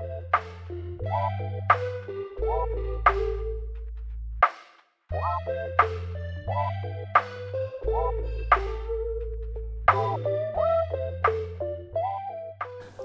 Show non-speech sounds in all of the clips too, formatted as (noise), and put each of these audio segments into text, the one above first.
Thank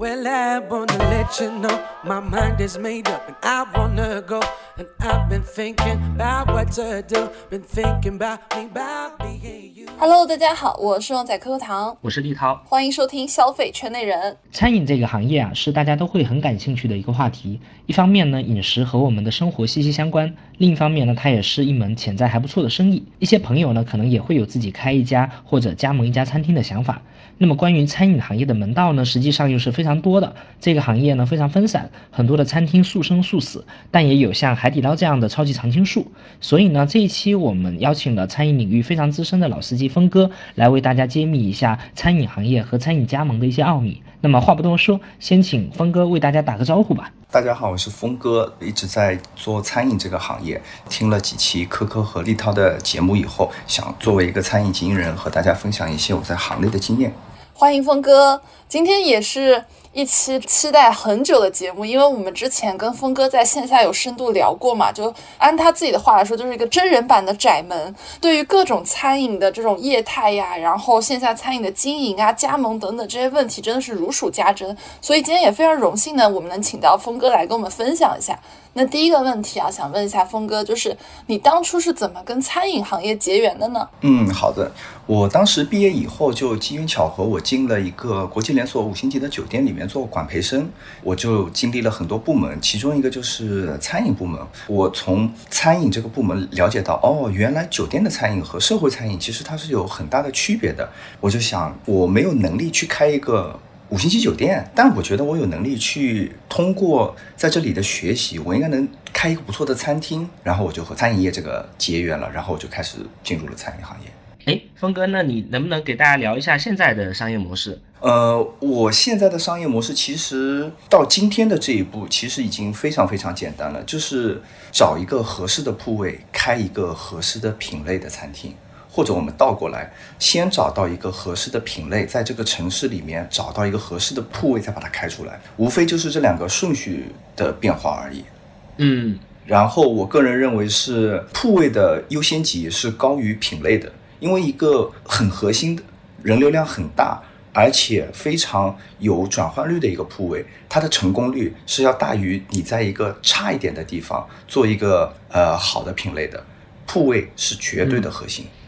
Well, I wanna let you know my mind is made up and I wanna go. And I've been thinking about what to do. Been thinking about me, about being you. Hello，大家好，我是旺仔可可糖，我是立涛，欢迎收听消费圈内人。餐饮这个行业啊，是大家都会很感兴趣的一个话题。一方面呢，饮食和我们的生活息息相关；另一方面呢，它也是一门潜在还不错的生意。一些朋友呢，可能也会有自己开一家或者加盟一家餐厅的想法。那么关于餐饮行业的门道呢，实际上又是非常多的。这个行业呢非常分散，很多的餐厅速生速死，但也有像海底捞这样的超级常青树。所以呢，这一期我们邀请了餐饮领域非常资深的老司机峰哥来为大家揭秘一下餐饮行业和餐饮加盟的一些奥秘。那么话不多说，先请峰哥为大家打个招呼吧。大家好，我是峰哥，一直在做餐饮这个行业，听了几期科科和立涛的节目以后，想作为一个餐饮经营人和大家分享一些我在行内的经验。欢迎峰哥，今天也是一期期待很久的节目，因为我们之前跟峰哥在线下有深度聊过嘛，就按他自己的话来说，就是一个真人版的窄门，对于各种餐饮的这种业态呀，然后线下餐饮的经营啊、加盟等等这些问题，真的是如数家珍。所以今天也非常荣幸呢，我们能请到峰哥来跟我们分享一下。那第一个问题啊，想问一下峰哥，就是你当初是怎么跟餐饮行业结缘的呢？嗯，好的，我当时毕业以后就机缘巧合，我进了一个国际连锁五星级的酒店里面做管培生，我就经历了很多部门，其中一个就是餐饮部门。我从餐饮这个部门了解到，哦，原来酒店的餐饮和社会餐饮其实它是有很大的区别的。我就想，我没有能力去开一个。五星级酒店，但我觉得我有能力去通过在这里的学习，我应该能开一个不错的餐厅，然后我就和餐饮业这个结缘了，然后我就开始进入了餐饮行业。哎，峰哥，那你能不能给大家聊一下现在的商业模式？呃，我现在的商业模式其实到今天的这一步，其实已经非常非常简单了，就是找一个合适的铺位，开一个合适的品类的餐厅。或者我们倒过来，先找到一个合适的品类，在这个城市里面找到一个合适的铺位，再把它开出来，无非就是这两个顺序的变化而已。嗯，然后我个人认为是铺位的优先级是高于品类的，因为一个很核心的、人流量很大，而且非常有转换率的一个铺位，它的成功率是要大于你在一个差一点的地方做一个呃好的品类的铺位是绝对的核心。嗯，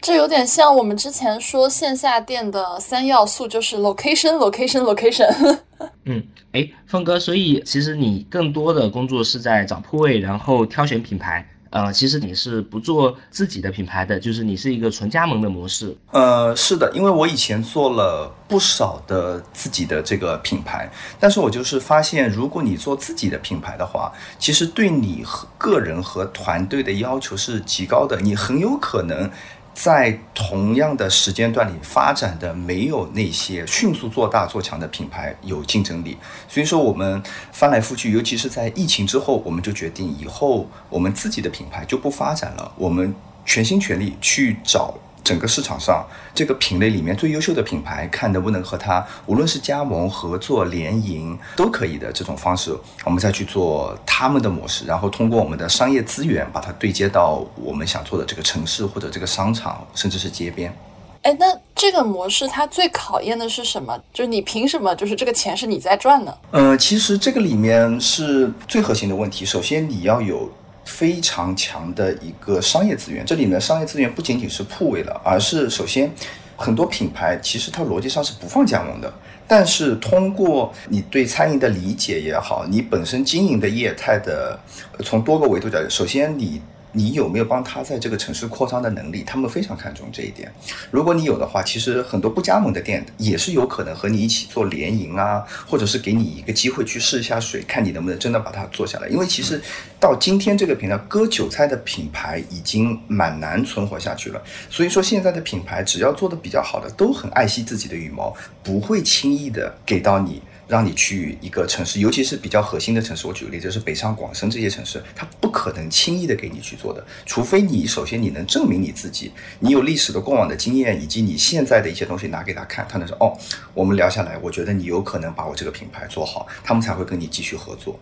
这有点像我们之前说线下店的三要素，就是 location，location，location。(laughs) 嗯，哎，峰哥，所以其实你更多的工作是在找铺位，然后挑选品牌。呃，其实你是不做自己的品牌的，就是你是一个纯加盟的模式。呃，是的，因为我以前做了不少的自己的这个品牌，但是我就是发现，如果你做自己的品牌的话，其实对你和个人和团队的要求是极高的，你很有可能。在同样的时间段里发展的没有那些迅速做大做强的品牌有竞争力，所以说我们翻来覆去，尤其是在疫情之后，我们就决定以后我们自己的品牌就不发展了，我们全心全力去找。整个市场上这个品类里面最优秀的品牌，看能不能和它无论是加盟、合作、联营都可以的这种方式，我们再去做他们的模式，然后通过我们的商业资源把它对接到我们想做的这个城市或者这个商场，甚至是街边。哎，那这个模式它最考验的是什么？就是你凭什么就是这个钱是你在赚呢？呃，其实这个里面是最核心的问题。首先你要有。非常强的一个商业资源，这里呢商业资源不仅仅是铺位了，而是首先很多品牌其实它逻辑上是不放加盟的，但是通过你对餐饮的理解也好，你本身经营的业态的，从多个维度讲，首先你你有没有帮他在这个城市扩张的能力？他们非常看重这一点。如果你有的话，其实很多不加盟的店也是有可能和你一起做联营啊，或者是给你一个机会去试一下水，看你能不能真的把它做下来。因为其实到今天这个平台，割韭菜的品牌已经蛮难存活下去了。所以说现在的品牌，只要做的比较好的，都很爱惜自己的羽毛，不会轻易的给到你。让你去一个城市，尤其是比较核心的城市，我举个例子，就是北上广深这些城市，他不可能轻易的给你去做的，除非你首先你能证明你自己，你有历史的过往的经验，以及你现在的一些东西拿给他看，他能说哦，我们聊下来，我觉得你有可能把我这个品牌做好，他们才会跟你继续合作。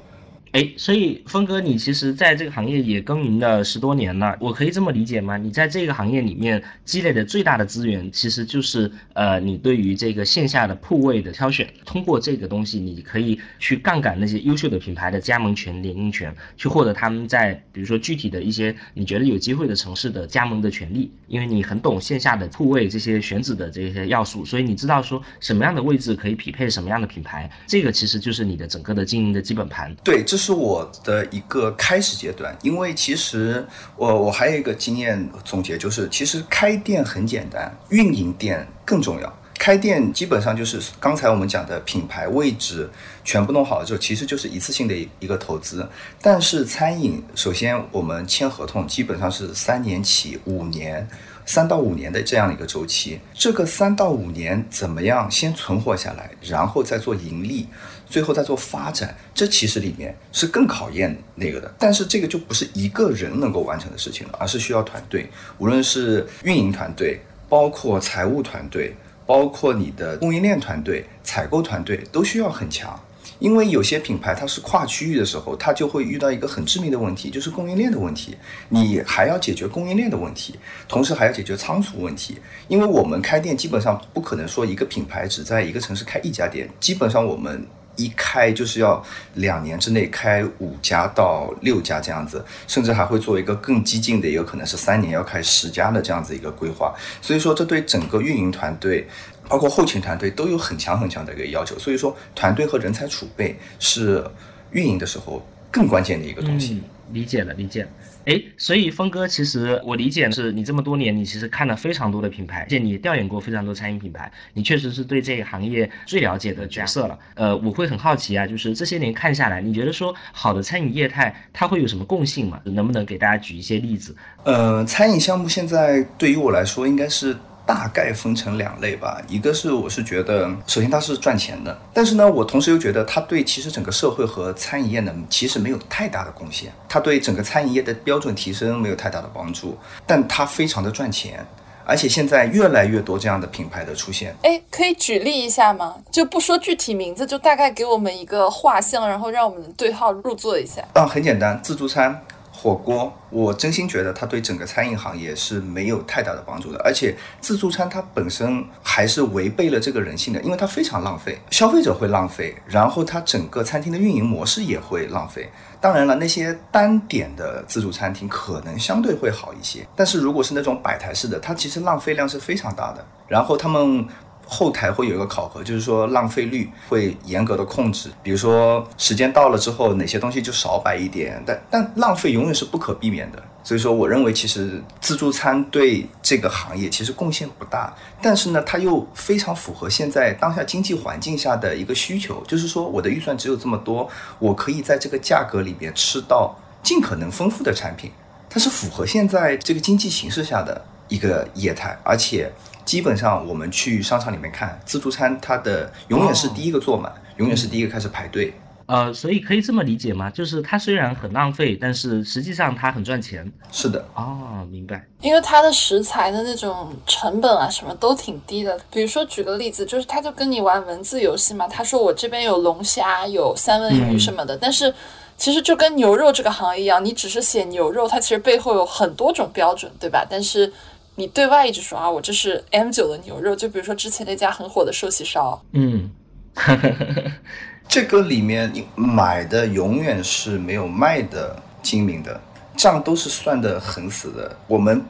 哎，所以峰哥，你其实在这个行业也耕耘了十多年了，我可以这么理解吗？你在这个行业里面积累的最大的资源，其实就是呃，你对于这个线下的铺位的挑选，通过这个东西，你可以去杠杆那些优秀的品牌的加盟权、联营权，去获得他们在比如说具体的一些你觉得有机会的城市的加盟的权利，因为你很懂线下的铺位这些选址的这些要素，所以你知道说什么样的位置可以匹配什么样的品牌，这个其实就是你的整个的经营的基本盘。对，这。是是我的一个开始阶段，因为其实我我还有一个经验总结，就是其实开店很简单，运营店更重要。开店基本上就是刚才我们讲的品牌位置全部弄好了之后，其实就是一次性的一个投资。但是餐饮，首先我们签合同基本上是三年起五年。三到五年的这样一个周期，这个三到五年怎么样先存活下来，然后再做盈利，最后再做发展，这其实里面是更考验那个的。但是这个就不是一个人能够完成的事情了，而是需要团队，无论是运营团队，包括财务团队，包括你的供应链团队、采购团队，都需要很强。因为有些品牌它是跨区域的时候，它就会遇到一个很致命的问题，就是供应链的问题。你还要解决供应链的问题，同时还要解决仓储问题。因为我们开店基本上不可能说一个品牌只在一个城市开一家店，基本上我们。一开就是要两年之内开五家到六家这样子，甚至还会做一个更激进的，也有可能是三年要开十家的这样子一个规划。所以说，这对整个运营团队，包括后勤团队都有很强很强的一个要求。所以说，团队和人才储备是运营的时候更关键的一个东西。理解了，理解了。哎，所以峰哥，其实我理解是你这么多年，你其实看了非常多的品牌，而且你调研过非常多餐饮品牌，你确实是对这个行业最了解的角色了。呃，我会很好奇啊，就是这些年看下来，你觉得说好的餐饮业态它会有什么共性吗？能不能给大家举一些例子？呃，餐饮项目现在对于我来说应该是。大概分成两类吧，一个是我是觉得，首先它是赚钱的，但是呢，我同时又觉得它对其实整个社会和餐饮业呢，其实没有太大的贡献，它对整个餐饮业的标准提升没有太大的帮助，但它非常的赚钱，而且现在越来越多这样的品牌的出现。哎，可以举例一下吗？就不说具体名字，就大概给我们一个画像，然后让我们对号入座一下。啊，很简单，自助餐。火锅，我真心觉得它对整个餐饮行业是没有太大的帮助的，而且自助餐它本身还是违背了这个人性的，因为它非常浪费，消费者会浪费，然后它整个餐厅的运营模式也会浪费。当然了，那些单点的自助餐厅可能相对会好一些，但是如果是那种摆台式的，它其实浪费量是非常大的。然后他们。后台会有一个考核，就是说浪费率会严格的控制。比如说时间到了之后，哪些东西就少摆一点，但但浪费永远是不可避免的。所以说，我认为其实自助餐对这个行业其实贡献不大，但是呢，它又非常符合现在当下经济环境下的一个需求，就是说我的预算只有这么多，我可以在这个价格里边吃到尽可能丰富的产品，它是符合现在这个经济形势下的一个业态，而且。基本上我们去商场里面看自助餐，它的永远是第一个坐满，永远是第一个开始排队。呃，所以可以这么理解吗？就是它虽然很浪费，但是实际上它很赚钱。是的。哦，明白。因为它的食材的那种成本啊，什么都挺低的。比如说举个例子，就是他就跟你玩文字游戏嘛。他说我这边有龙虾，有三文鱼什么的，但是其实就跟牛肉这个行业一样，你只是写牛肉，它其实背后有很多种标准，对吧？但是。你对外一直说啊，我这是 M 九的牛肉，就比如说之前那家很火的寿喜烧，嗯，(laughs) 这个里面你买的永远是没有卖的精明的，账都是算的很死的。我们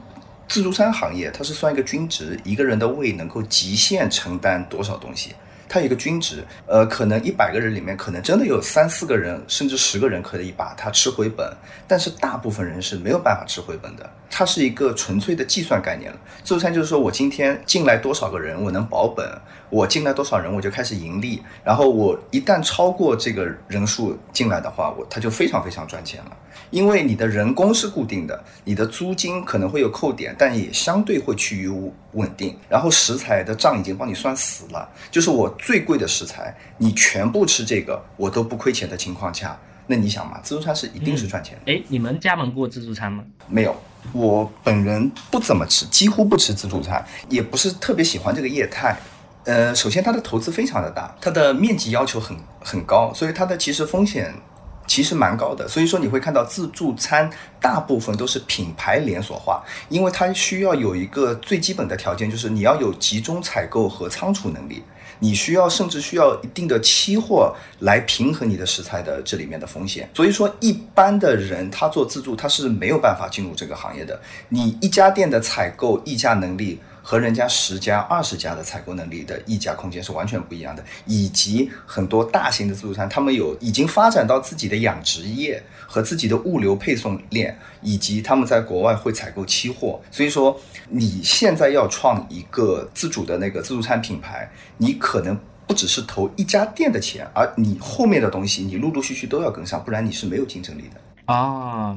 自助餐行业它是算一个均值，一个人的胃能够极限承担多少东西，它有一个均值，呃，可能一百个人里面，可能真的有三四个人，甚至十个人可以把它吃回本，但是大部分人是没有办法吃回本的。它是一个纯粹的计算概念了。自助餐就是说我今天进来多少个人，我能保本，我进来多少人我就开始盈利，然后我一旦超过这个人数进来的话，我它就非常非常赚钱了。因为你的人工是固定的，你的租金可能会有扣点，但也相对会趋于稳定。然后食材的账已经帮你算死了，就是我最贵的食材，你全部吃这个，我都不亏钱的情况下，那你想嘛，自助餐是一定是赚钱的。哎，你们加盟过自助餐吗？没有，我本人不怎么吃，几乎不吃自助餐，也不是特别喜欢这个业态。呃，首先它的投资非常的大，它的面积要求很很高，所以它的其实风险。其实蛮高的，所以说你会看到自助餐大部分都是品牌连锁化，因为它需要有一个最基本的条件，就是你要有集中采购和仓储能力，你需要甚至需要一定的期货来平衡你的食材的这里面的风险。所以说一般的人他做自助他是没有办法进入这个行业的，你一家店的采购议价能力。和人家十家、二十家的采购能力的溢价空间是完全不一样的，以及很多大型的自助餐，他们有已经发展到自己的养殖业和自己的物流配送链，以及他们在国外会采购期货。所以说，你现在要创一个自主的那个自助餐品牌，你可能不只是投一家店的钱，而你后面的东西你陆陆续续都要跟上，不然你是没有竞争力的啊。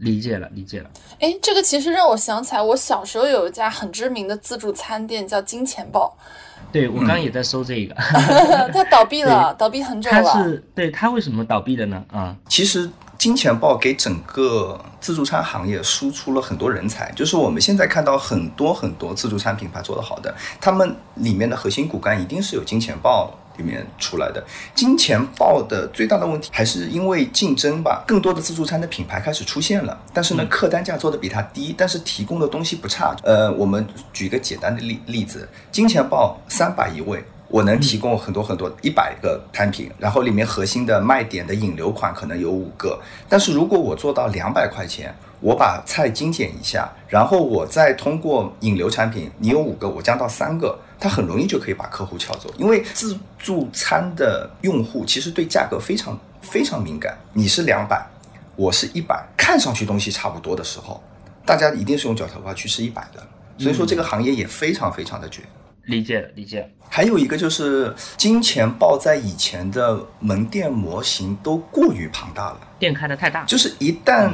理解了，理解了。哎，这个其实让我想起来，我小时候有一家很知名的自助餐店叫金钱豹。对，我刚刚也在搜这个。(laughs) 它倒闭了，倒闭很久了。它是对它为什么倒闭的呢？啊，其实金钱豹给整个自助餐行业输出了很多人才，就是我们现在看到很多很多自助餐品牌做得好的，他们里面的核心骨干一定是有金钱豹。里面出来的金钱豹的最大的问题还是因为竞争吧，更多的自助餐的品牌开始出现了，但是呢，客单价做的比它低，但是提供的东西不差。呃，我们举一个简单的例例子，金钱豹三百一位，我能提供很多很多一百个单品，然后里面核心的卖点的引流款可能有五个，但是如果我做到两百块钱。我把菜精简一下，然后我再通过引流产品，你有五个，我降到三个，它很容易就可以把客户撬走。因为自助餐的用户其实对价格非常非常敏感。你是两百，我是一百，看上去东西差不多的时候，大家一定是用脚头花去吃一百的。所以说这个行业也非常非常的卷。理解理解。还有一个就是金钱豹在以前的门店模型都过于庞大了，店开的太大，就是一旦。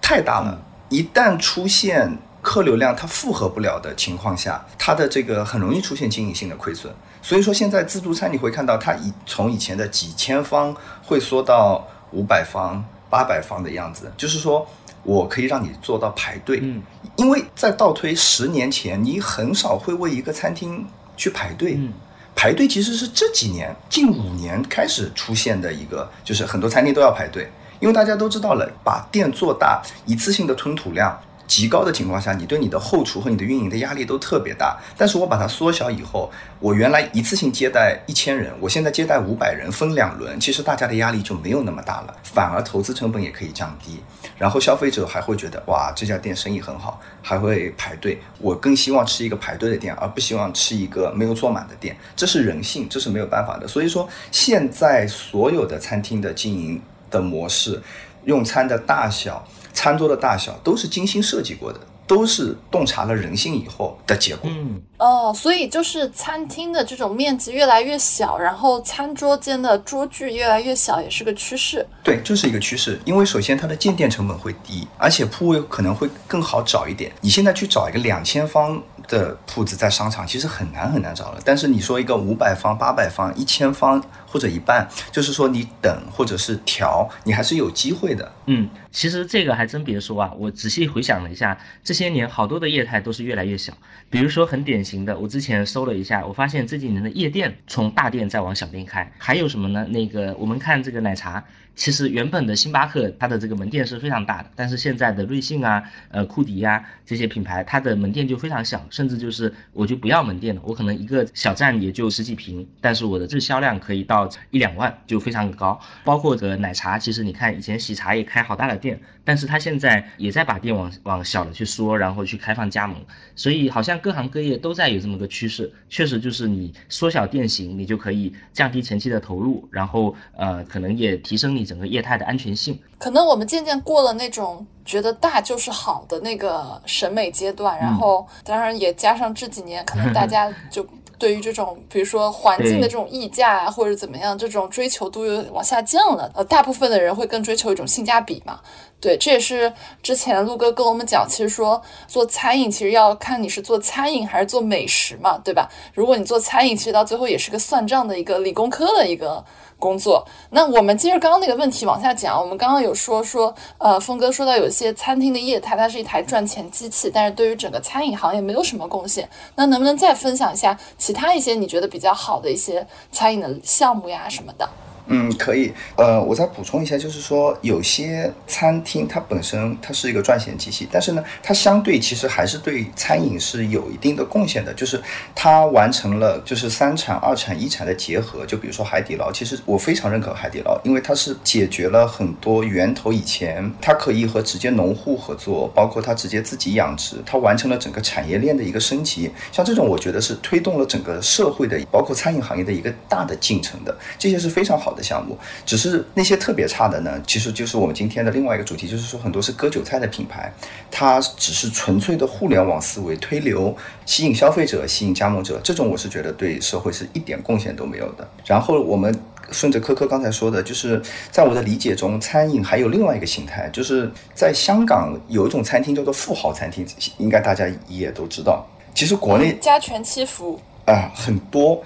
太大了，一旦出现客流量它负荷不了的情况下，它的这个很容易出现经营性的亏损。所以说现在自助餐你会看到它以从以前的几千方会缩到五百方、八百方的样子，就是说我可以让你做到排队。嗯，因为在倒推十年前，你很少会为一个餐厅去排队。嗯，排队其实是这几年近五年开始出现的一个，就是很多餐厅都要排队。因为大家都知道了，把店做大，一次性的吞吐量极高的情况下，你对你的后厨和你的运营的压力都特别大。但是我把它缩小以后，我原来一次性接待一千人，我现在接待五百人，分两轮，其实大家的压力就没有那么大了，反而投资成本也可以降低。然后消费者还会觉得，哇，这家店生意很好，还会排队。我更希望吃一个排队的店，而不希望吃一个没有坐满的店。这是人性，这是没有办法的。所以说，现在所有的餐厅的经营。的模式，用餐的大小、餐桌的大小都是精心设计过的，都是洞察了人性以后的结果。嗯，哦，所以就是餐厅的这种面积越来越小，然后餐桌间的桌距越来越小，也是个趋势。对，就是一个趋势。因为首先它的建店成本会低，而且铺位可能会更好找一点。你现在去找一个两千方。的铺子在商场其实很难很难找了，但是你说一个五百方、八百方、一千方或者一半，就是说你等或者是调，你还是有机会的。嗯，其实这个还真别说啊，我仔细回想了一下，这些年好多的业态都是越来越小。比如说很典型的，我之前搜了一下，我发现这几年的夜店从大店在往小店开，还有什么呢？那个我们看这个奶茶。其实原本的星巴克它的这个门店是非常大的，但是现在的瑞幸啊、呃库迪呀这些品牌，它的门店就非常小，甚至就是我就不要门店了，我可能一个小站也就十几平，但是我的日销量可以到一两万，就非常高。包括的奶茶，其实你看以前喜茶也开好大的店，但是他现在也在把店往往小了去缩，然后去开放加盟。所以好像各行各业都在有这么个趋势。确实就是你缩小店型，你就可以降低前期的投入，然后呃可能也提升你整个业态的安全性。可能我们渐渐过了那种觉得大就是好的那个审美阶段，然后当然也加上这几年可能大家就。对于这种，比如说环境的这种溢价啊，或者怎么样，这种追求度又往下降了。呃，大部分的人会更追求一种性价比嘛。对，这也是之前陆哥跟我们讲，其实说做餐饮，其实要看你是做餐饮还是做美食嘛，对吧？如果你做餐饮，其实到最后也是个算账的一个理工科的一个。工作，那我们接着刚刚那个问题往下讲。我们刚刚有说说，呃，峰哥说到有些餐厅的业态，它是一台赚钱机器，但是对于整个餐饮行业没有什么贡献。那能不能再分享一下其他一些你觉得比较好的一些餐饮的项目呀什么的？嗯，可以。呃，我再补充一下，就是说有些餐厅它本身它是一个赚钱机器，但是呢，它相对其实还是对餐饮是有一定的贡献的。就是它完成了就是三产、二产、一产的结合。就比如说海底捞，其实我非常认可海底捞，因为它是解决了很多源头以前它可以和直接农户合作，包括它直接自己养殖，它完成了整个产业链的一个升级。像这种，我觉得是推动了整个社会的，包括餐饮行业的一个大的进程的。这些是非常好的。的项目，只是那些特别差的呢，其实就是我们今天的另外一个主题，就是说很多是割韭菜的品牌，它只是纯粹的互联网思维推流，吸引消费者，吸引加盟者，这种我是觉得对社会是一点贡献都没有的。然后我们顺着科科刚才说的，就是在我的理解中，餐饮还有另外一个形态，就是在香港有一种餐厅叫做富豪餐厅，应该大家也都知道。其实国内加全期服务啊很多，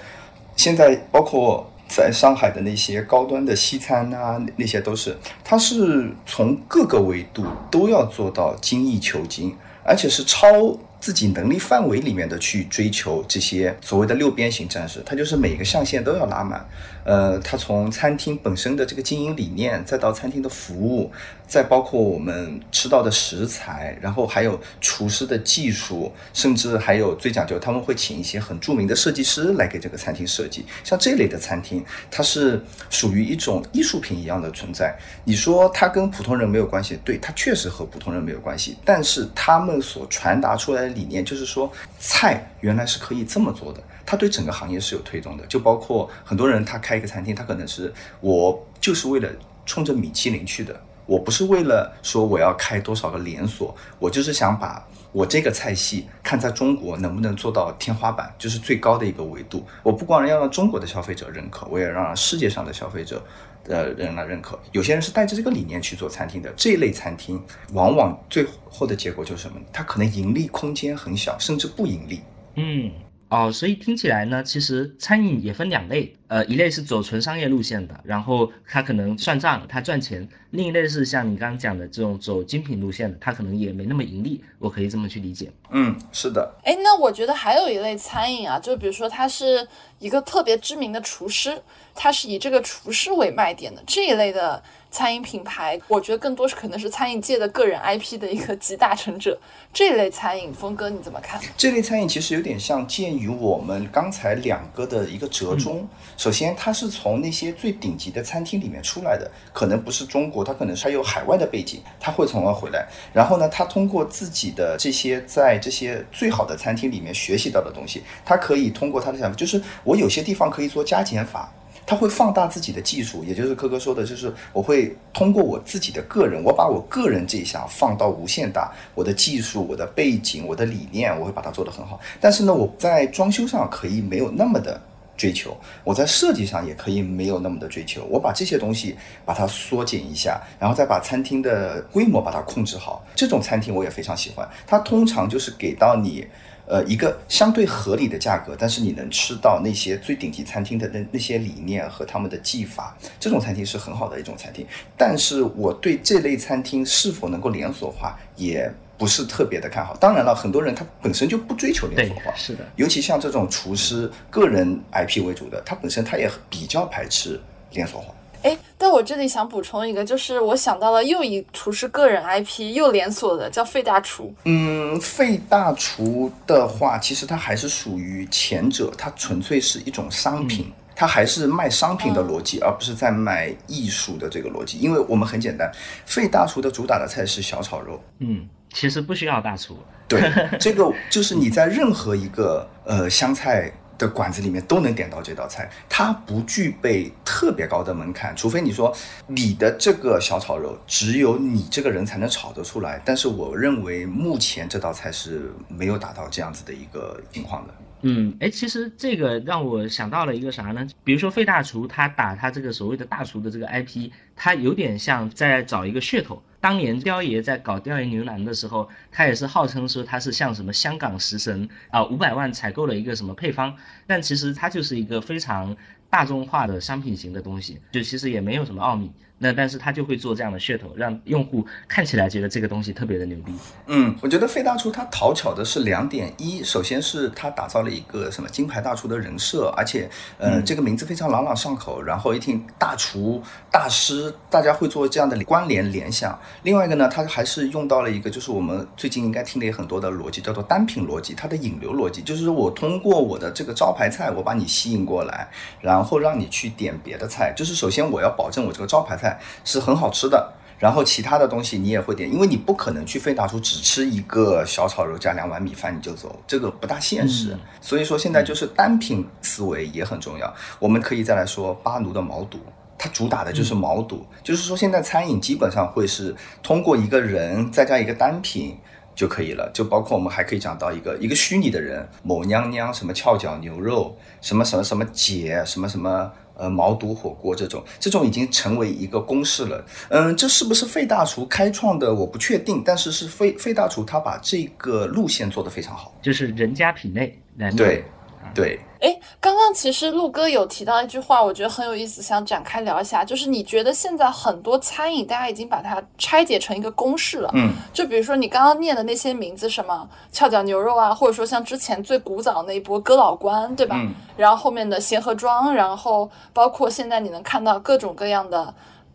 现在包括。在上海的那些高端的西餐啊，那些都是，它是从各个维度都要做到精益求精，而且是超自己能力范围里面的去追求这些所谓的六边形战士，它就是每个象限都要拉满。呃，它从餐厅本身的这个经营理念，再到餐厅的服务，再包括我们吃到的食材，然后还有厨师的技术，甚至还有最讲究，他们会请一些很著名的设计师来给这个餐厅设计。像这类的餐厅，它是属于一种艺术品一样的存在。你说它跟普通人没有关系，对，它确实和普通人没有关系。但是他们所传达出来的理念，就是说菜原来是可以这么做的。它对整个行业是有推动的，就包括很多人他开一个餐厅，他可能是我就是为了冲着米其林去的，我不是为了说我要开多少个连锁，我就是想把我这个菜系看在中国能不能做到天花板，就是最高的一个维度。我不光要让中国的消费者认可，我也让世界上的消费者的人来认可。有些人是带着这个理念去做餐厅的，这一类餐厅往往最后的结果就是什么？它可能盈利空间很小，甚至不盈利。嗯。哦，所以听起来呢，其实餐饮也分两类，呃，一类是走纯商业路线的，然后他可能算账，他赚钱；另一类是像你刚刚讲的这种走精品路线的，他可能也没那么盈利，我可以这么去理解。嗯，是的。哎，那我觉得还有一类餐饮啊，就比如说他是一个特别知名的厨师，他是以这个厨师为卖点的这一类的。餐饮品牌，我觉得更多是可能是餐饮界的个人 IP 的一个集大成者。这类餐饮，峰哥你怎么看？这类餐饮其实有点像鉴于我们刚才两个的一个折中。首先，它是从那些最顶级的餐厅里面出来的，可能不是中国，它可能是还有海外的背景，他会从而回来。然后呢，他通过自己的这些在这些最好的餐厅里面学习到的东西，他可以通过他的想法，就是我有些地方可以做加减法。他会放大自己的技术，也就是科科说的，就是我会通过我自己的个人，我把我个人这一项放到无限大，我的技术、我的背景、我的理念，我会把它做得很好。但是呢，我在装修上可以没有那么的追求，我在设计上也可以没有那么的追求。我把这些东西把它缩减一下，然后再把餐厅的规模把它控制好。这种餐厅我也非常喜欢，它通常就是给到你。呃，一个相对合理的价格，但是你能吃到那些最顶级餐厅的那那些理念和他们的技法，这种餐厅是很好的一种餐厅。但是我对这类餐厅是否能够连锁化，也不是特别的看好。当然了，很多人他本身就不追求连锁化，是的。尤其像这种厨师个人 IP 为主的，他本身他也比较排斥连锁化。哎，但我这里想补充一个，就是我想到了又一厨师个人 IP 又连锁的，叫费大厨。嗯，费大厨的话，其实它还是属于前者，它纯粹是一种商品。它还是卖商品的逻辑，而不是在卖艺术的这个逻辑。因为我们很简单，费大厨的主打的菜是小炒肉。嗯，其实不需要大厨。对，(laughs) 这个就是你在任何一个呃湘菜。的馆子里面都能点到这道菜，它不具备特别高的门槛，除非你说你的这个小炒肉只有你这个人才能炒得出来。但是我认为目前这道菜是没有达到这样子的一个情况的。嗯，哎，其实这个让我想到了一个啥呢？比如说费大厨他打他这个所谓的大厨的这个 IP，他有点像在找一个噱头。当年雕爷在搞雕爷牛腩的时候，他也是号称说他是像什么香港食神啊，五百万采购了一个什么配方，但其实它就是一个非常大众化的商品型的东西，就其实也没有什么奥秘。那但是他就会做这样的噱头，让用户看起来觉得这个东西特别的牛逼。嗯，我觉得费大厨他讨巧的是两点：一，首先是他打造了一个什么金牌大厨的人设，而且呃这个名字非常朗朗上口，然后一听大厨大师，大家会做这样的关联联想。另外一个呢，他还是用到了一个就是我们最近应该听的也很多的逻辑，叫做单品逻辑，它的引流逻辑，就是我通过我的这个招牌菜，我把你吸引过来，然后让你去点别的菜。就是首先我要保证我这个招牌菜。是很好吃的，然后其他的东西你也会点，因为你不可能去费大厨只吃一个小炒肉加两碗米饭你就走，这个不大现实。所以说现在就是单品思维也很重要。我们可以再来说巴奴的毛肚，它主打的就是毛肚，就是说现在餐饮基本上会是通过一个人再加一个单品就可以了，就包括我们还可以讲到一个一个虚拟的人，某娘娘什么翘脚牛肉，什么什么什么姐，什么什么。呃，毛肚火锅这种，这种已经成为一个公式了。嗯，这是不是费大厨开创的？我不确定，但是是费费大厨他把这个路线做得非常好，就是人家品类，对。对，哎，刚刚其实陆哥有提到一句话，我觉得很有意思，想展开聊一下。就是你觉得现在很多餐饮，大家已经把它拆解成一个公式了。嗯，就比如说你刚刚念的那些名字，什么翘脚牛肉啊，或者说像之前最古早那一波哥老关，对吧？嗯。然后后面的协和庄，然后包括现在你能看到各种各样的。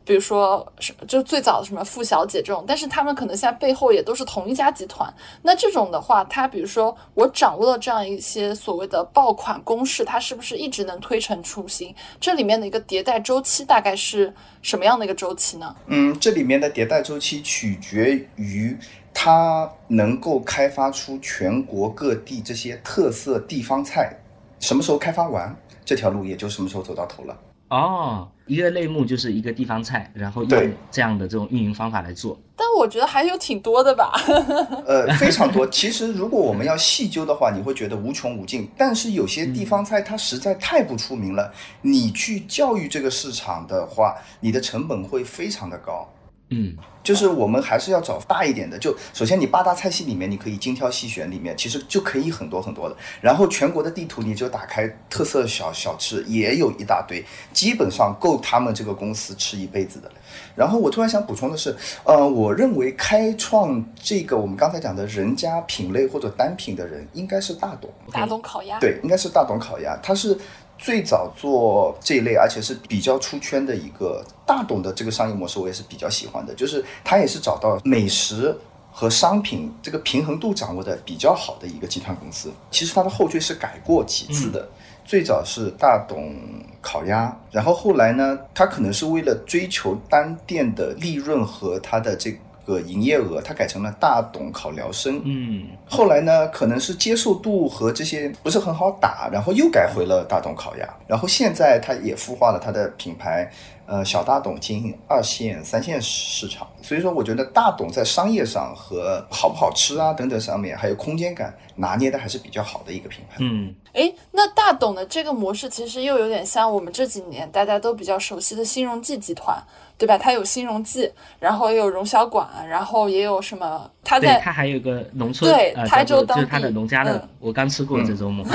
比如说，什就最早的什么付小姐这种，但是他们可能现在背后也都是同一家集团。那这种的话，它比如说我掌握了这样一些所谓的爆款公式，它是不是一直能推陈出新？这里面的一个迭代周期大概是什么样的一个周期呢？嗯，这里面的迭代周期取决于它能够开发出全国各地这些特色地方菜，什么时候开发完，这条路也就什么时候走到头了。哦，一个类目就是一个地方菜，然后用这样的这种运营方法来做。但我觉得还有挺多的吧。(laughs) 呃，非常多。其实如果我们要细究的话，你会觉得无穷无尽。但是有些地方菜它实在太不出名了，你去教育这个市场的话，你的成本会非常的高。嗯，就是我们还是要找大一点的。就首先你八大菜系里面，你可以精挑细选，里面其实就可以很多很多的。然后全国的地图你就打开特色小小吃，也有一大堆，基本上够他们这个公司吃一辈子的了。然后我突然想补充的是，呃，我认为开创这个我们刚才讲的人家品类或者单品的人，应该是大董。大董烤鸭。对，应该是大董烤鸭，他是。最早做这一类，而且是比较出圈的一个大董的这个商业模式，我也是比较喜欢的。就是他也是找到美食和商品这个平衡度掌握的比较好的一个集团公司。其实它的后缀是改过几次的，最早是大董烤鸭，然后后来呢，他可能是为了追求单店的利润和它的这。个营业额，它改成了大董烤辽参。嗯，后来呢，可能是接受度和这些不是很好打，然后又改回了大董烤鸭。然后现在它也孵化了它的品牌，呃，小大董经营二线、三线市场。所以说，我觉得大董在商业上和好不好吃啊等等上面，还有空间感拿捏的还是比较好的一个品牌。嗯，哎，那大董的这个模式其实又有点像我们这几年大家都比较熟悉的新荣记集团。对吧？它有新荣记，然后也有荣小馆，然后也有什么？它在它还有个农村，对，台州就是它的农家乐。我刚吃过这周末。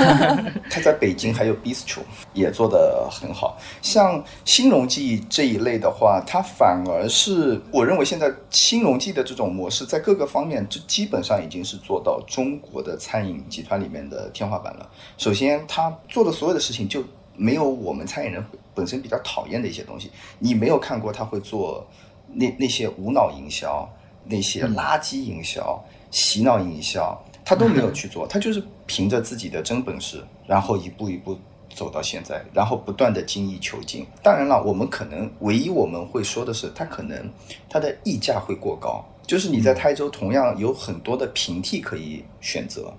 它在北京还有 bistro 也做得很好。像新荣记这一类的话，它反而是我认为现在新荣记的这种模式，在各个方面就基本上已经是做到中国的餐饮集团里面的天花板了。首首先，他做的所有的事情就没有我们餐饮人。本身比较讨厌的一些东西，你没有看过他会做那那些无脑营销、那些垃圾营销、洗脑营销，他都没有去做，他就是凭着自己的真本事，然后一步一步走到现在，然后不断的精益求精。当然了，我们可能唯一我们会说的是，它可能它的溢价会过高，就是你在台州同样有很多的平替可以选择。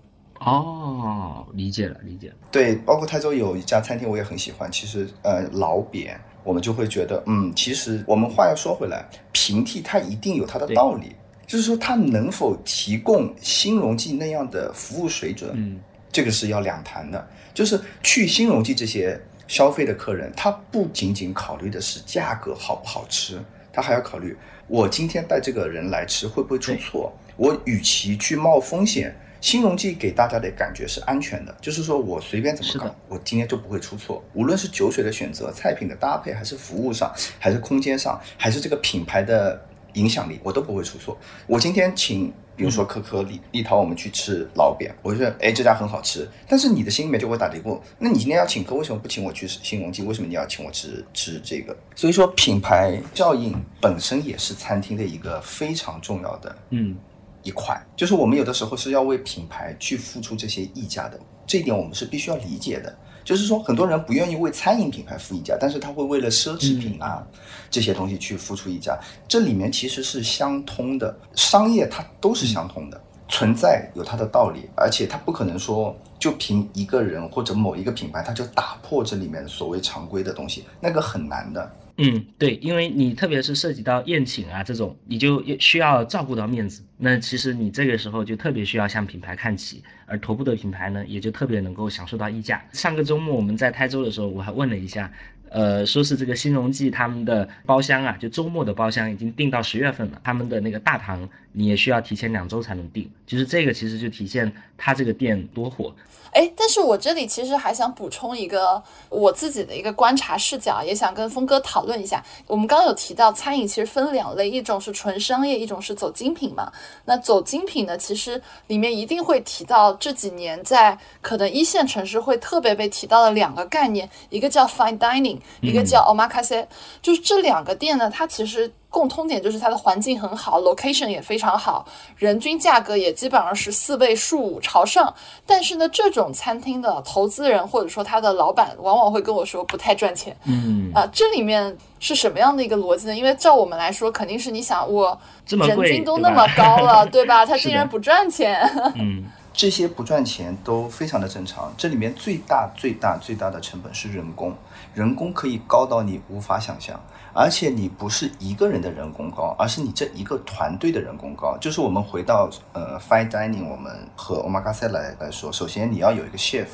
哦，理解了，理解了。对，包括台州有一家餐厅我也很喜欢，其实呃老扁，我们就会觉得，嗯，其实我们话要说回来，平替它一定有它的道理，就是说它能否提供新荣记那样的服务水准，嗯，这个是要两谈的。就是去新荣记这些消费的客人，他不仅仅考虑的是价格好不好吃，他还要考虑我今天带这个人来吃会不会出错。我与其去冒风险。新荣记给大家的感觉是安全的，就是说我随便怎么搞，我今天就不会出错。无论是酒水的选择、菜品的搭配，还是服务上，还是空间上，还是这个品牌的影响力，我都不会出错。我今天请，比如说可可、立立陶，我们去吃老扁，我觉得哎这家很好吃，但是你的心里面就会打嘀咕，那你今天要请客，为什么不请我去新荣记？为什么你要请我吃吃这个？所以说品牌效应本身也是餐厅的一个非常重要的，嗯。一块就是我们有的时候是要为品牌去付出这些溢价的，这一点我们是必须要理解的。就是说，很多人不愿意为餐饮品牌付溢价，但是他会为了奢侈品啊这些东西去付出溢价。这里面其实是相通的，商业它都是相通的，存在有它的道理，而且它不可能说就凭一个人或者某一个品牌，它就打破这里面所谓常规的东西，那个很难的。嗯，对，因为你特别是涉及到宴请啊这种，你就需要照顾到面子。那其实你这个时候就特别需要向品牌看齐，而头部的品牌呢，也就特别能够享受到溢价。上个周末我们在台州的时候，我还问了一下，呃，说是这个新荣记他们的包厢啊，就周末的包厢已经订到十月份了，他们的那个大堂你也需要提前两周才能订。就是这个其实就体现他这个店多火。哎，但是我这里其实还想补充一个我自己的一个观察视角，也想跟峰哥讨论一下。我们刚刚有提到餐饮其实分两类，一种是纯商业，一种是走精品嘛。那走精品呢，其实里面一定会提到这几年在可能一线城市会特别被提到的两个概念，一个叫 fine dining，一个叫 omakase。就是这两个店呢，它其实。共通点就是它的环境很好，location 也非常好，人均价格也基本上是四位数朝上。但是呢，这种餐厅的投资人或者说他的老板往往会跟我说不太赚钱。嗯啊，这里面是什么样的一个逻辑呢？因为照我们来说，肯定是你想我人均都那么高了，(laughs) 对吧？他竟然不赚钱。嗯，(laughs) 这些不赚钱都非常的正常。这里面最大最大最大的成本是人工，人工可以高到你无法想象。而且你不是一个人的人工高，而是你这一个团队的人工高。就是我们回到呃 fine dining，我们和 omakase 来来说，首先你要有一个 chef。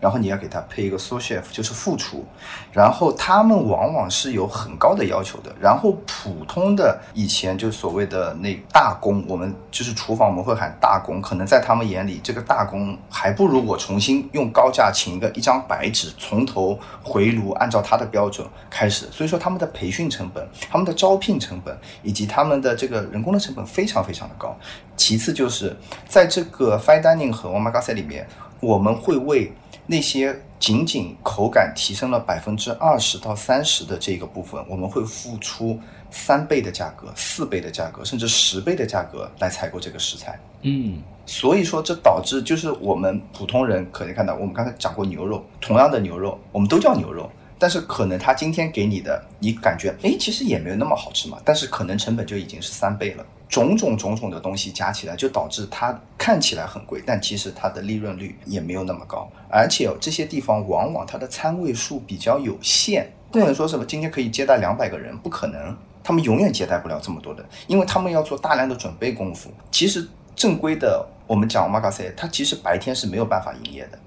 然后你要给他配一个 sous chef，就是副厨，然后他们往往是有很高的要求的。然后普通的以前就所谓的那大工，我们就是厨房我们会喊大工，可能在他们眼里，这个大工还不如我重新用高价请一个一张白纸，从头回炉，按照他的标准开始。所以说他们的培训成本、他们的招聘成本以及他们的这个人工的成本非常非常的高。其次就是在这个 fine dining 和 omakase 里面，我们会为那些仅仅口感提升了百分之二十到三十的这个部分，我们会付出三倍的价格、四倍的价格，甚至十倍的价格来采购这个食材。嗯，所以说这导致就是我们普通人可以看到，我们刚才讲过牛肉，同样的牛肉，我们都叫牛肉。但是可能他今天给你的，你感觉哎，其实也没有那么好吃嘛。但是可能成本就已经是三倍了，种种种种的东西加起来，就导致它看起来很贵，但其实它的利润率也没有那么高。而且这些地方往往它的餐位数比较有限，不能说什么今天可以接待两百个人，不可能，他们永远接待不了这么多的，因为他们要做大量的准备功夫。其实正规的我们讲 m a 塞，它其实白天是没有办法营业的。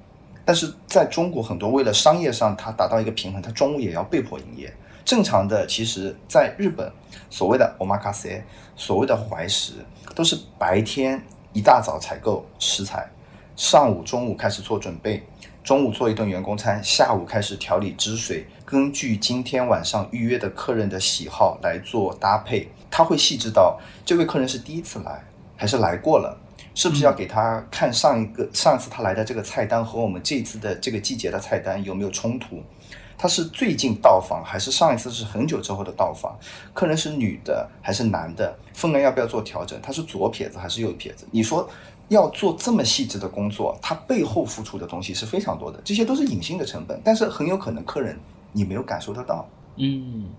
但是在中国，很多为了商业上它达到一个平衡，它中午也要被迫营业。正常的，其实在日本，所谓的 omakase，所谓的怀石，都是白天一大早采购食材，上午、中午开始做准备，中午做一顿员工餐，下午开始调理汁水，根据今天晚上预约的客人的喜好来做搭配。他会细致到这位客人是第一次来，还是来过了。是不是要给他看上一个上次他来的这个菜单和我们这次的这个季节的菜单有没有冲突？他是最近到访还是上一次是很久之后的到访？客人是女的还是男的？分量要不要做调整？他是左撇子还是右撇子？你说要做这么细致的工作，他背后付出的东西是非常多的，这些都是隐性的成本，但是很有可能客人你没有感受得到。嗯，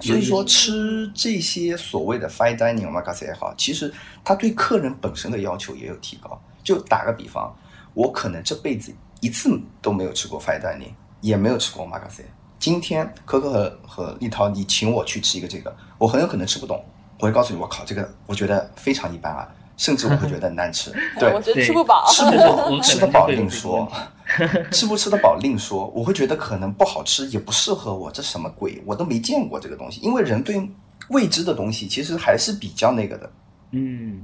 所以说吃这些所谓的 fine dining omakase 也好，其实它对客人本身的要求也有提高。就打个比方，我可能这辈子一次都没有吃过 fine dining，也没有吃过 omakase。今天可可和和立涛，你请我去吃一个这个，我很有可能吃不懂，我会告诉你，我靠，这个我觉得非常一般啊，甚至我会觉得难吃。(laughs) 对，我觉得吃不饱，吃不饱吃得饱另说，(laughs) 吃不吃得饱另说，我会觉得可能不好吃，也不适合我，这什么鬼，我都没见过这个东西。因为人对未知的东西其实还是比较那个的，嗯，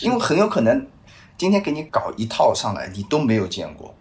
因为很有可能今天给你搞一套上来，你都没有见过，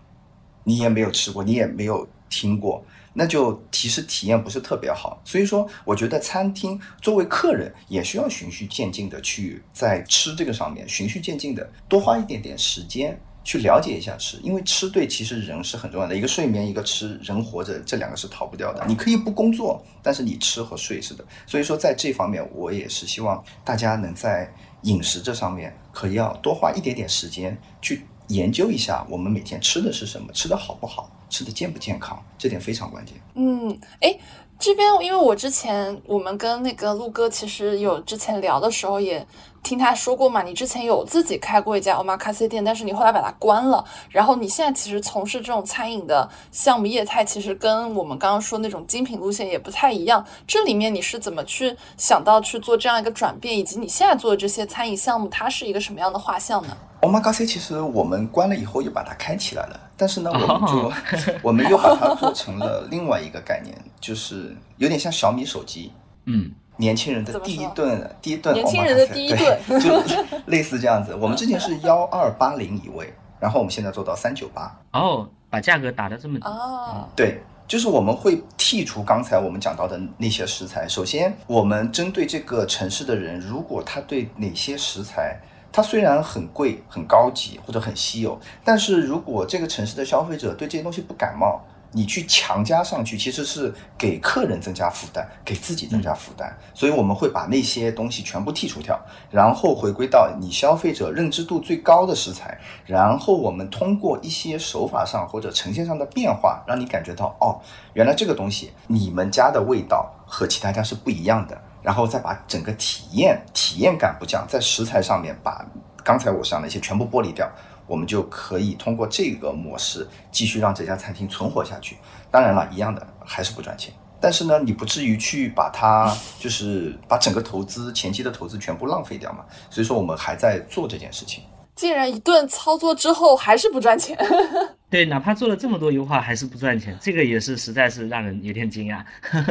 你也没有吃过，你也没有听过。那就其实体验不是特别好，所以说我觉得餐厅作为客人也需要循序渐进的去在吃这个上面循序渐进的多花一点点时间去了解一下吃，因为吃对其实人是很重要的，一个睡眠一个吃，人活着这两个是逃不掉的。你可以不工作，但是你吃和睡是的，所以说在这方面我也是希望大家能在饮食这上面可以要多花一点点时间去研究一下我们每天吃的是什么，吃的好不好。吃的健不健康，这点非常关键。嗯，哎，这边因为我之前我们跟那个陆哥其实有之前聊的时候也。听他说过嘛？你之前有自己开过一家 omakase 店，但是你后来把它关了。然后你现在其实从事这种餐饮的项目业态，其实跟我们刚刚说那种精品路线也不太一样。这里面你是怎么去想到去做这样一个转变，以及你现在做的这些餐饮项目，它是一个什么样的画像呢？omakase 其实我们关了以后又把它开起来了，但是呢，我们就 (laughs) 我们又把它做成了另外一个概念，就是有点像小米手机。嗯。年轻人的第一顿，第一顿，年轻人的第一顿，(laughs) 就类似这样子。我们之前是 (laughs) 幺二八零一位，然后我们现在做到三九八。哦，把价格打得这么低。哦，对，就是我们会剔除刚才我们讲到的那些食材。首先，我们针对这个城市的人，如果他对哪些食材，它虽然很贵、很高级或者很稀有，但是如果这个城市的消费者对这些东西不感冒。你去强加上去，其实是给客人增加负担，给自己增加负担。所以我们会把那些东西全部剔除掉，然后回归到你消费者认知度最高的食材，然后我们通过一些手法上或者呈现上的变化，让你感觉到哦，原来这个东西你们家的味道和其他家是不一样的。然后再把整个体验体验感不降，在食材上面把刚才我讲的一些全部剥离掉。我们就可以通过这个模式继续让这家餐厅存活下去。当然了，一样的还是不赚钱，但是呢，你不至于去把它就是把整个投资前期的投资全部浪费掉嘛。所以说，我们还在做这件事情。竟然一顿操作之后还是不赚钱？(laughs) 对，哪怕做了这么多优化还是不赚钱，这个也是实在是让人有点惊讶。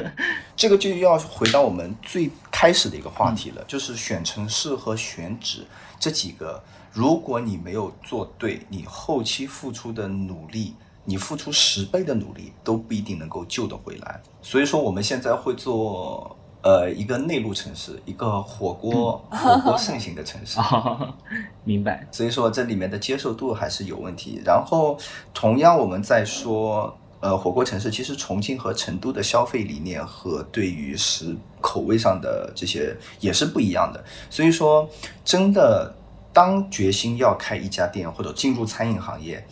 (laughs) 这个就要回到我们最开始的一个话题了，就是选城市和选址这几个。如果你没有做对，你后期付出的努力，你付出十倍的努力都不一定能够救得回来。所以说，我们现在会做呃一个内陆城市，一个火锅火锅盛行的城市。(laughs) 明白。所以说，这里面的接受度还是有问题。然后，同样我们在说呃火锅城市，其实重庆和成都的消费理念和对于食口味上的这些也是不一样的。所以说，真的。当决心要开一家店或者进入餐饮行业，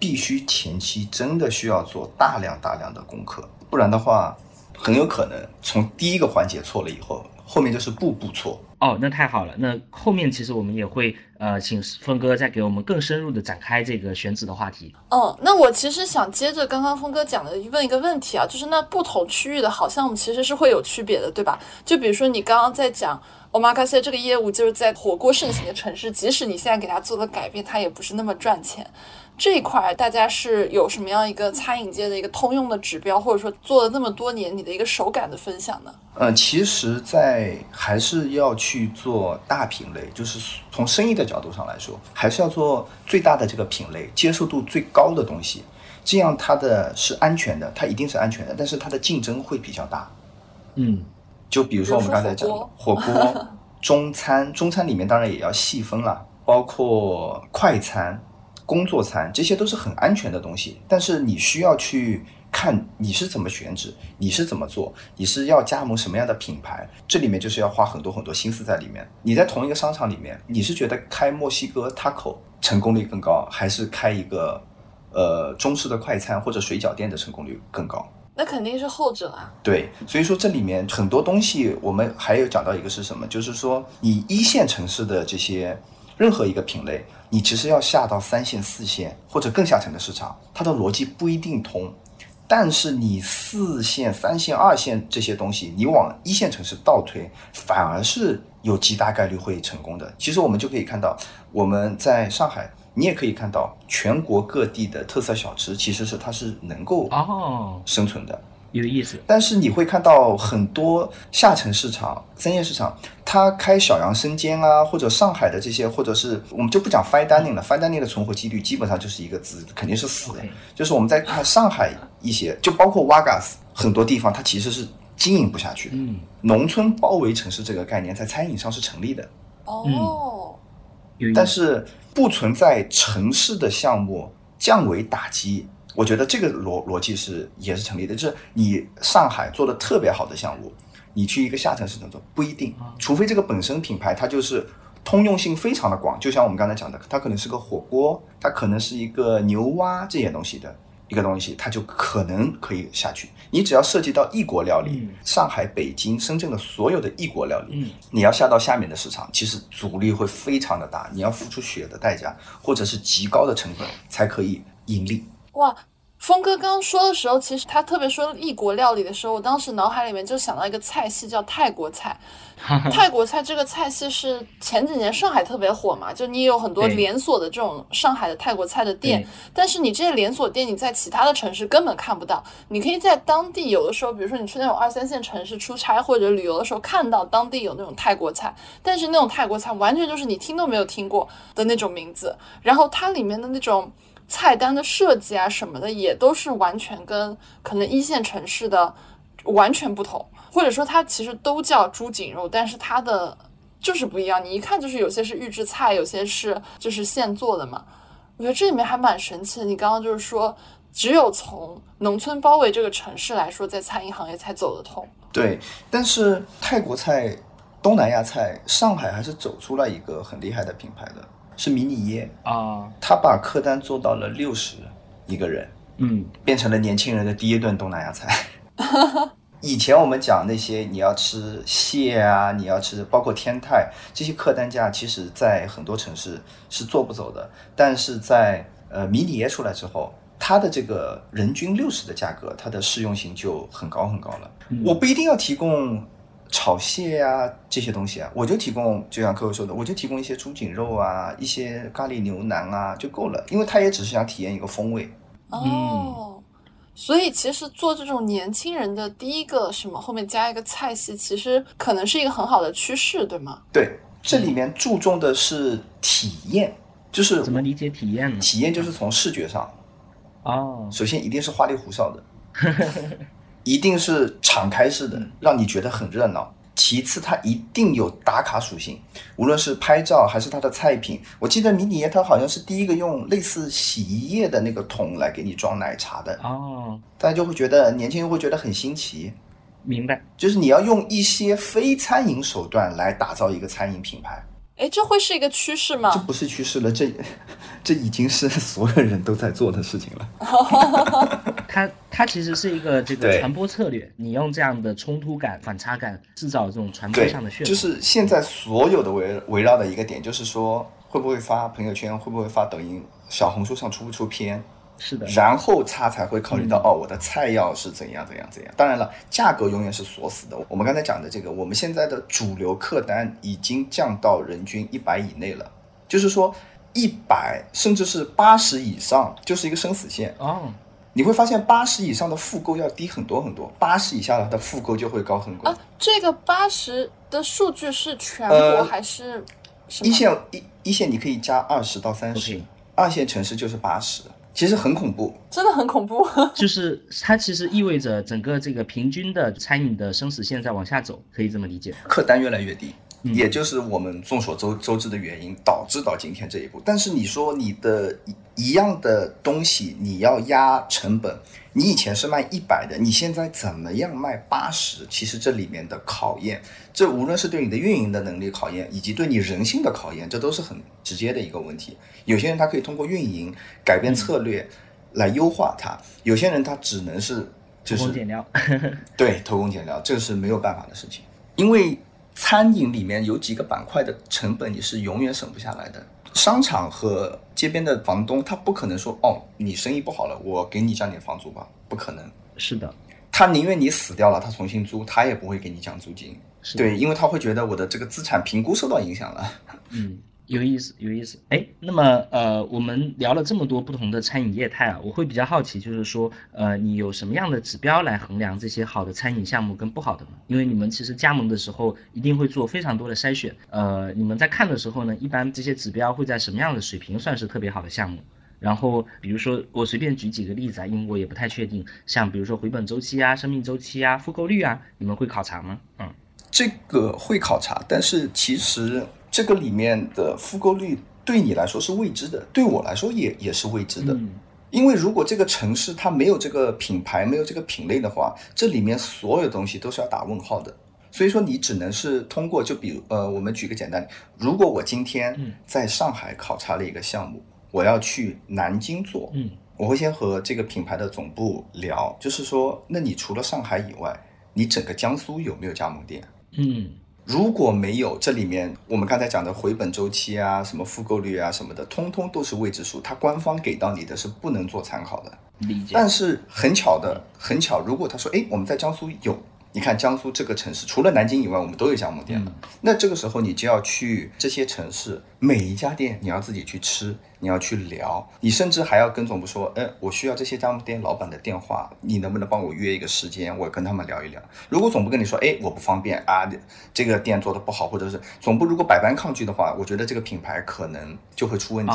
必须前期真的需要做大量大量的功课，不然的话，很有可能从第一个环节错了以后，后面就是步步错。哦，那太好了。那后面其实我们也会呃，请峰哥再给我们更深入的展开这个选址的话题。哦，那我其实想接着刚刚峰哥讲的问一个问题啊，就是那不同区域的好项目其实是会有区别的，对吧？就比如说你刚刚在讲。omakase 这个业务就是在火锅盛行的城市，即使你现在给它做了改变，它也不是那么赚钱。这一块大家是有什么样一个餐饮界的一个通用的指标，或者说做了那么多年你的一个手感的分享呢？呃，其实，在还是要去做大品类，就是从生意的角度上来说，还是要做最大的这个品类，接受度最高的东西，这样它的是安全的，它一定是安全的，但是它的竞争会比较大。嗯。就比如说我们刚才讲的火锅、(laughs) 中餐，中餐里面当然也要细分了，包括快餐、工作餐，这些都是很安全的东西。但是你需要去看你是怎么选址，你是怎么做，你是要加盟什么样的品牌，这里面就是要花很多很多心思在里面。你在同一个商场里面，你是觉得开墨西哥 taco 成功率更高，还是开一个呃中式的快餐或者水饺店的成功率更高？那肯定是后者啊。对，所以说这里面很多东西，我们还有讲到一个是什么，就是说你一线城市的这些任何一个品类，你其实要下到三线、四线或者更下沉的市场，它的逻辑不一定通。但是你四线、三线、二线这些东西，你往一线城市倒推，反而是有极大概率会成功的。其实我们就可以看到，我们在上海，你也可以看到全国各地的特色小吃，其实是它是能够哦，生存的。有意思。但是你会看到很多下沉市场、三线市场，它开小杨生煎啊，或者上海的这些，或者是我们就不讲 fine dining 了，fine dining 的存活几率基本上就是一个字，肯定是死就是我们在看上海一些，就包括 Wagas 很多地方，它其实是经营不下去的。嗯，农村包围城市这个概念在餐饮上是成立的，哦。但是不存在城市的项目降维打击。我觉得这个逻逻辑是也是成立的，就是你上海做的特别好的项目，你去一个下沉市场做不一定，除非这个本身品牌它就是通用性非常的广，就像我们刚才讲的，它可能是个火锅，它可能是一个牛蛙这些东西的一个东西，它就可能可以下去。你只要涉及到异国料理，嗯上海、北京、深圳的所有的异国料理，嗯你要下到下面的市场，其实阻力会非常的大，你要付出血的代价，或者是极高的成本才可以盈利。哇，峰哥刚刚说的时候，其实他特别说异国料理的时候，我当时脑海里面就想到一个菜系叫泰国菜。泰国菜这个菜系是前几年上海特别火嘛，就你有很多连锁的这种上海的泰国菜的店，但是你这些连锁店你在其他的城市根本看不到。你可以在当地有的时候，比如说你去那种二三线城市出差或者旅游的时候，看到当地有那种泰国菜，但是那种泰国菜完全就是你听都没有听过的那种名字，然后它里面的那种。菜单的设计啊什么的，也都是完全跟可能一线城市的完全不同，或者说它其实都叫猪颈肉，但是它的就是不一样。你一看就是有些是预制菜，有些是就是现做的嘛。我觉得这里面还蛮神奇的。你刚刚就是说，只有从农村包围这个城市来说，在餐饮行业才走得通。对，但是泰国菜、东南亚菜，上海还是走出了一个很厉害的品牌的，是迷你耶，啊，他把客单做到了六十一个人，嗯，变成了年轻人的第一顿东南亚菜。(laughs) 以前我们讲那些你要吃蟹啊，你要吃包括天泰这些客单价，其实在很多城市是做不走的。但是在呃迷你耶出来之后，它的这个人均六十的价格，它的适用性就很高很高了。我不一定要提供炒蟹啊这些东西啊，我就提供，就像客户说的，我就提供一些猪颈肉啊，一些咖喱牛腩啊就够了，因为他也只是想体验一个风味。哦，所以其实做这种年轻人的第一个什么后面加一个菜系，其实可能是一个很好的趋势，对吗？对，这里面注重的是体验，就是怎么理解体验呢？体验就是从视觉上，哦，首先一定是花里胡哨的，(laughs) 一定是敞开式的，让你觉得很热闹。其次，它一定有打卡属性，无论是拍照还是它的菜品。我记得迷你耶它好像是第一个用类似洗衣液的那个桶来给你装奶茶的，哦，大家就会觉得年轻人会觉得很新奇。明白。就是你要用一些非餐饮手段来打造一个餐饮品牌，哎，这会是一个趋势吗这？不是趋势了，这这已经是所有人都在做的事情了。(laughs) 它它其实是一个这个传播策略，你用这样的冲突感、反差感，制造这种传播上的噱头。就是现在所有的围围绕的一个点，就是说会不会发朋友圈，会不会发抖音、小红书上出不出片，是的，然后他才会考虑到、哦，我的菜要是怎样怎样怎样。当然了，价格永远是锁死的。我们刚才讲的这个，我们现在的主流客单已经降到人均一百以内了，就是说一百甚至是八十以上就是一个生死线。哦，你会发现八十以上的复购要低很多很多，八十以下的复购就会高很多。啊，这个八十的数据是全呃国还是什么？一线一一线你可以加二十到三十二线城市就是八十，其实很恐怖。真的很恐怖。(laughs) 就是它其实意味着整个这个平均的餐饮的生死线在往下走，可以这么理解。客单越来越低，也就是我们众所周周知的原因，导致到今天这一步。但是你说你的一样的东西，你要压成本，你以前是卖一百的，你现在怎么样卖八十？其实这里面的考验，这无论是对你的运营的能力考验，以及对你人性的考验，这都是很直接的一个问题。有些人他可以通过运营改变策略来优化它，有些人他只能是就是偷工减料。(laughs) 对，偷工减料，这个是没有办法的事情，因为。餐饮里面有几个板块的成本你是永远省不下来的。商场和街边的房东，他不可能说哦，你生意不好了，我给你降点房租吧，不可能。是的，他宁愿你死掉了，他重新租，他也不会给你降租金。对，因为他会觉得我的这个资产评估受到影响了。嗯。有意思，有意思。哎，那么呃，我们聊了这么多不同的餐饮业态啊，我会比较好奇，就是说，呃，你有什么样的指标来衡量这些好的餐饮项目跟不好的呢？因为你们其实加盟的时候一定会做非常多的筛选，呃，你们在看的时候呢，一般这些指标会在什么样的水平算是特别好的项目？然后比如说我随便举几个例子啊，因为我也不太确定，像比如说回本周期啊、生命周期啊、复购率啊，你们会考察吗？嗯，这个会考察，但是其实。这个里面的复购率对你来说是未知的，对我来说也也是未知的。因为如果这个城市它没有这个品牌，没有这个品类的话，这里面所有东西都是要打问号的。所以说你只能是通过，就比如呃，我们举个简单，如果我今天在上海考察了一个项目，我要去南京做，嗯，我会先和这个品牌的总部聊，就是说，那你除了上海以外，你整个江苏有没有加盟店？嗯。如果没有这里面我们刚才讲的回本周期啊，什么复购率啊什么的，通通都是未知数，它官方给到你的是不能做参考的。理解。但是很巧的，很巧，如果他说，哎，我们在江苏有。你看江苏这个城市，除了南京以外，我们都有加盟店的。那这个时候，你就要去这些城市，每一家店你要自己去吃，你要去聊，你甚至还要跟总部说，哎，我需要这些加盟店老板的电话，你能不能帮我约一个时间，我跟他们聊一聊。如果总部跟你说，哎，我不方便啊，这个店做的不好，或者是总部如果百般抗拒的话，我觉得这个品牌可能就会出问题。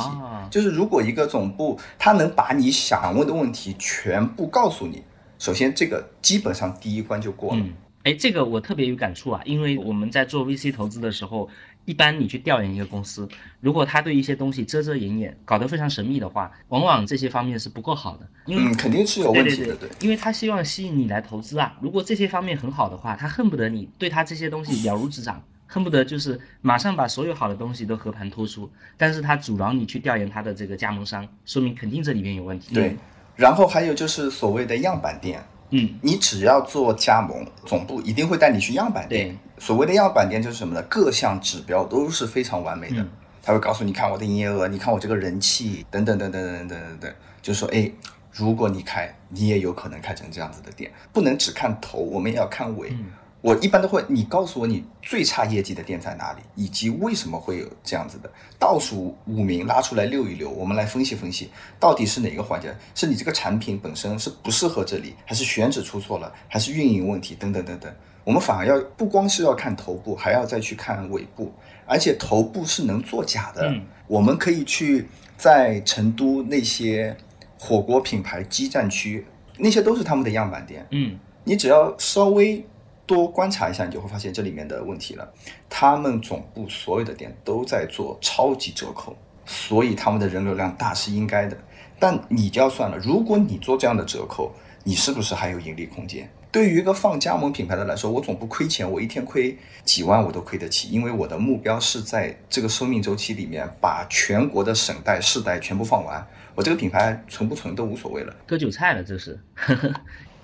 就是如果一个总部他能把你想问的问题全部告诉你。首先，这个基本上第一关就过了。嗯哎，这个我特别有感触啊，因为我们在做 VC 投资的时候，一般你去调研一个公司，如果他对一些东西遮遮掩掩，搞得非常神秘的话，往往这些方面是不够好的。嗯，肯定是有问题的，对。因为他希望吸引你来投资啊，如果这些方面很好的话，他恨不得你对他这些东西了如指掌，恨不得就是马上把所有好的东西都和盘托出。但是他阻挠你去调研他的这个加盟商，说明肯定这里面有问题。对。然后还有就是所谓的样板店，嗯，你只要做加盟，总部一定会带你去样板店。所谓的样板店就是什么呢？各项指标都是非常完美的，他会告诉你看我的营业额，你看我这个人气，等等等等等等等等，就说哎，如果你开，你也有可能开成这样子的店，不能只看头，我们也要看尾。我一般都会，你告诉我你最差业绩的店在哪里，以及为什么会有这样子的倒数五名拉出来溜一溜，我们来分析分析，到底是哪个环节？是你这个产品本身是不适合这里，还是选址出错了，还是运营问题等等等等？我们反而要不光是要看头部，还要再去看尾部，而且头部是能作假的。我们可以去在成都那些火锅品牌基站区，那些都是他们的样板店。嗯，你只要稍微。多观察一下，你就会发现这里面的问题了。他们总部所有的店都在做超级折扣，所以他们的人流量大是应该的。但你就要算了，如果你做这样的折扣，你是不是还有盈利空间？对于一个放加盟品牌的来说，我总部亏钱，我一天亏几万我都亏得起，因为我的目标是在这个生命周期里面把全国的省代市代全部放完，我这个品牌存不存都无所谓了，割韭菜了，这是，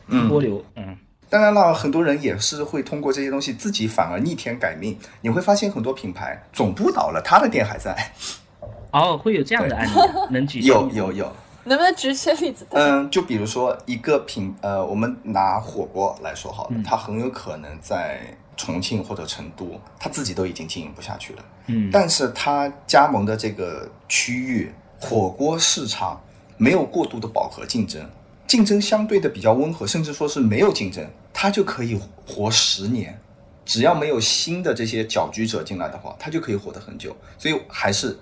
一波流，嗯。当然了，很多人也是会通过这些东西自己反而逆天改命。你会发现很多品牌总部倒了，他的店还在。哦，会有这样的案例，能举有有有，能不能举些例子？嗯，就比如说一个品，呃，我们拿火锅来说好了，它很有可能在重庆或者成都，他自己都已经经营不下去了。嗯，但是他加盟的这个区域火锅市场没有过度的饱和竞争。竞争相对的比较温和，甚至说是没有竞争，他就可以活十年。只要没有新的这些搅局者进来的话，他就可以活得很久。所以还是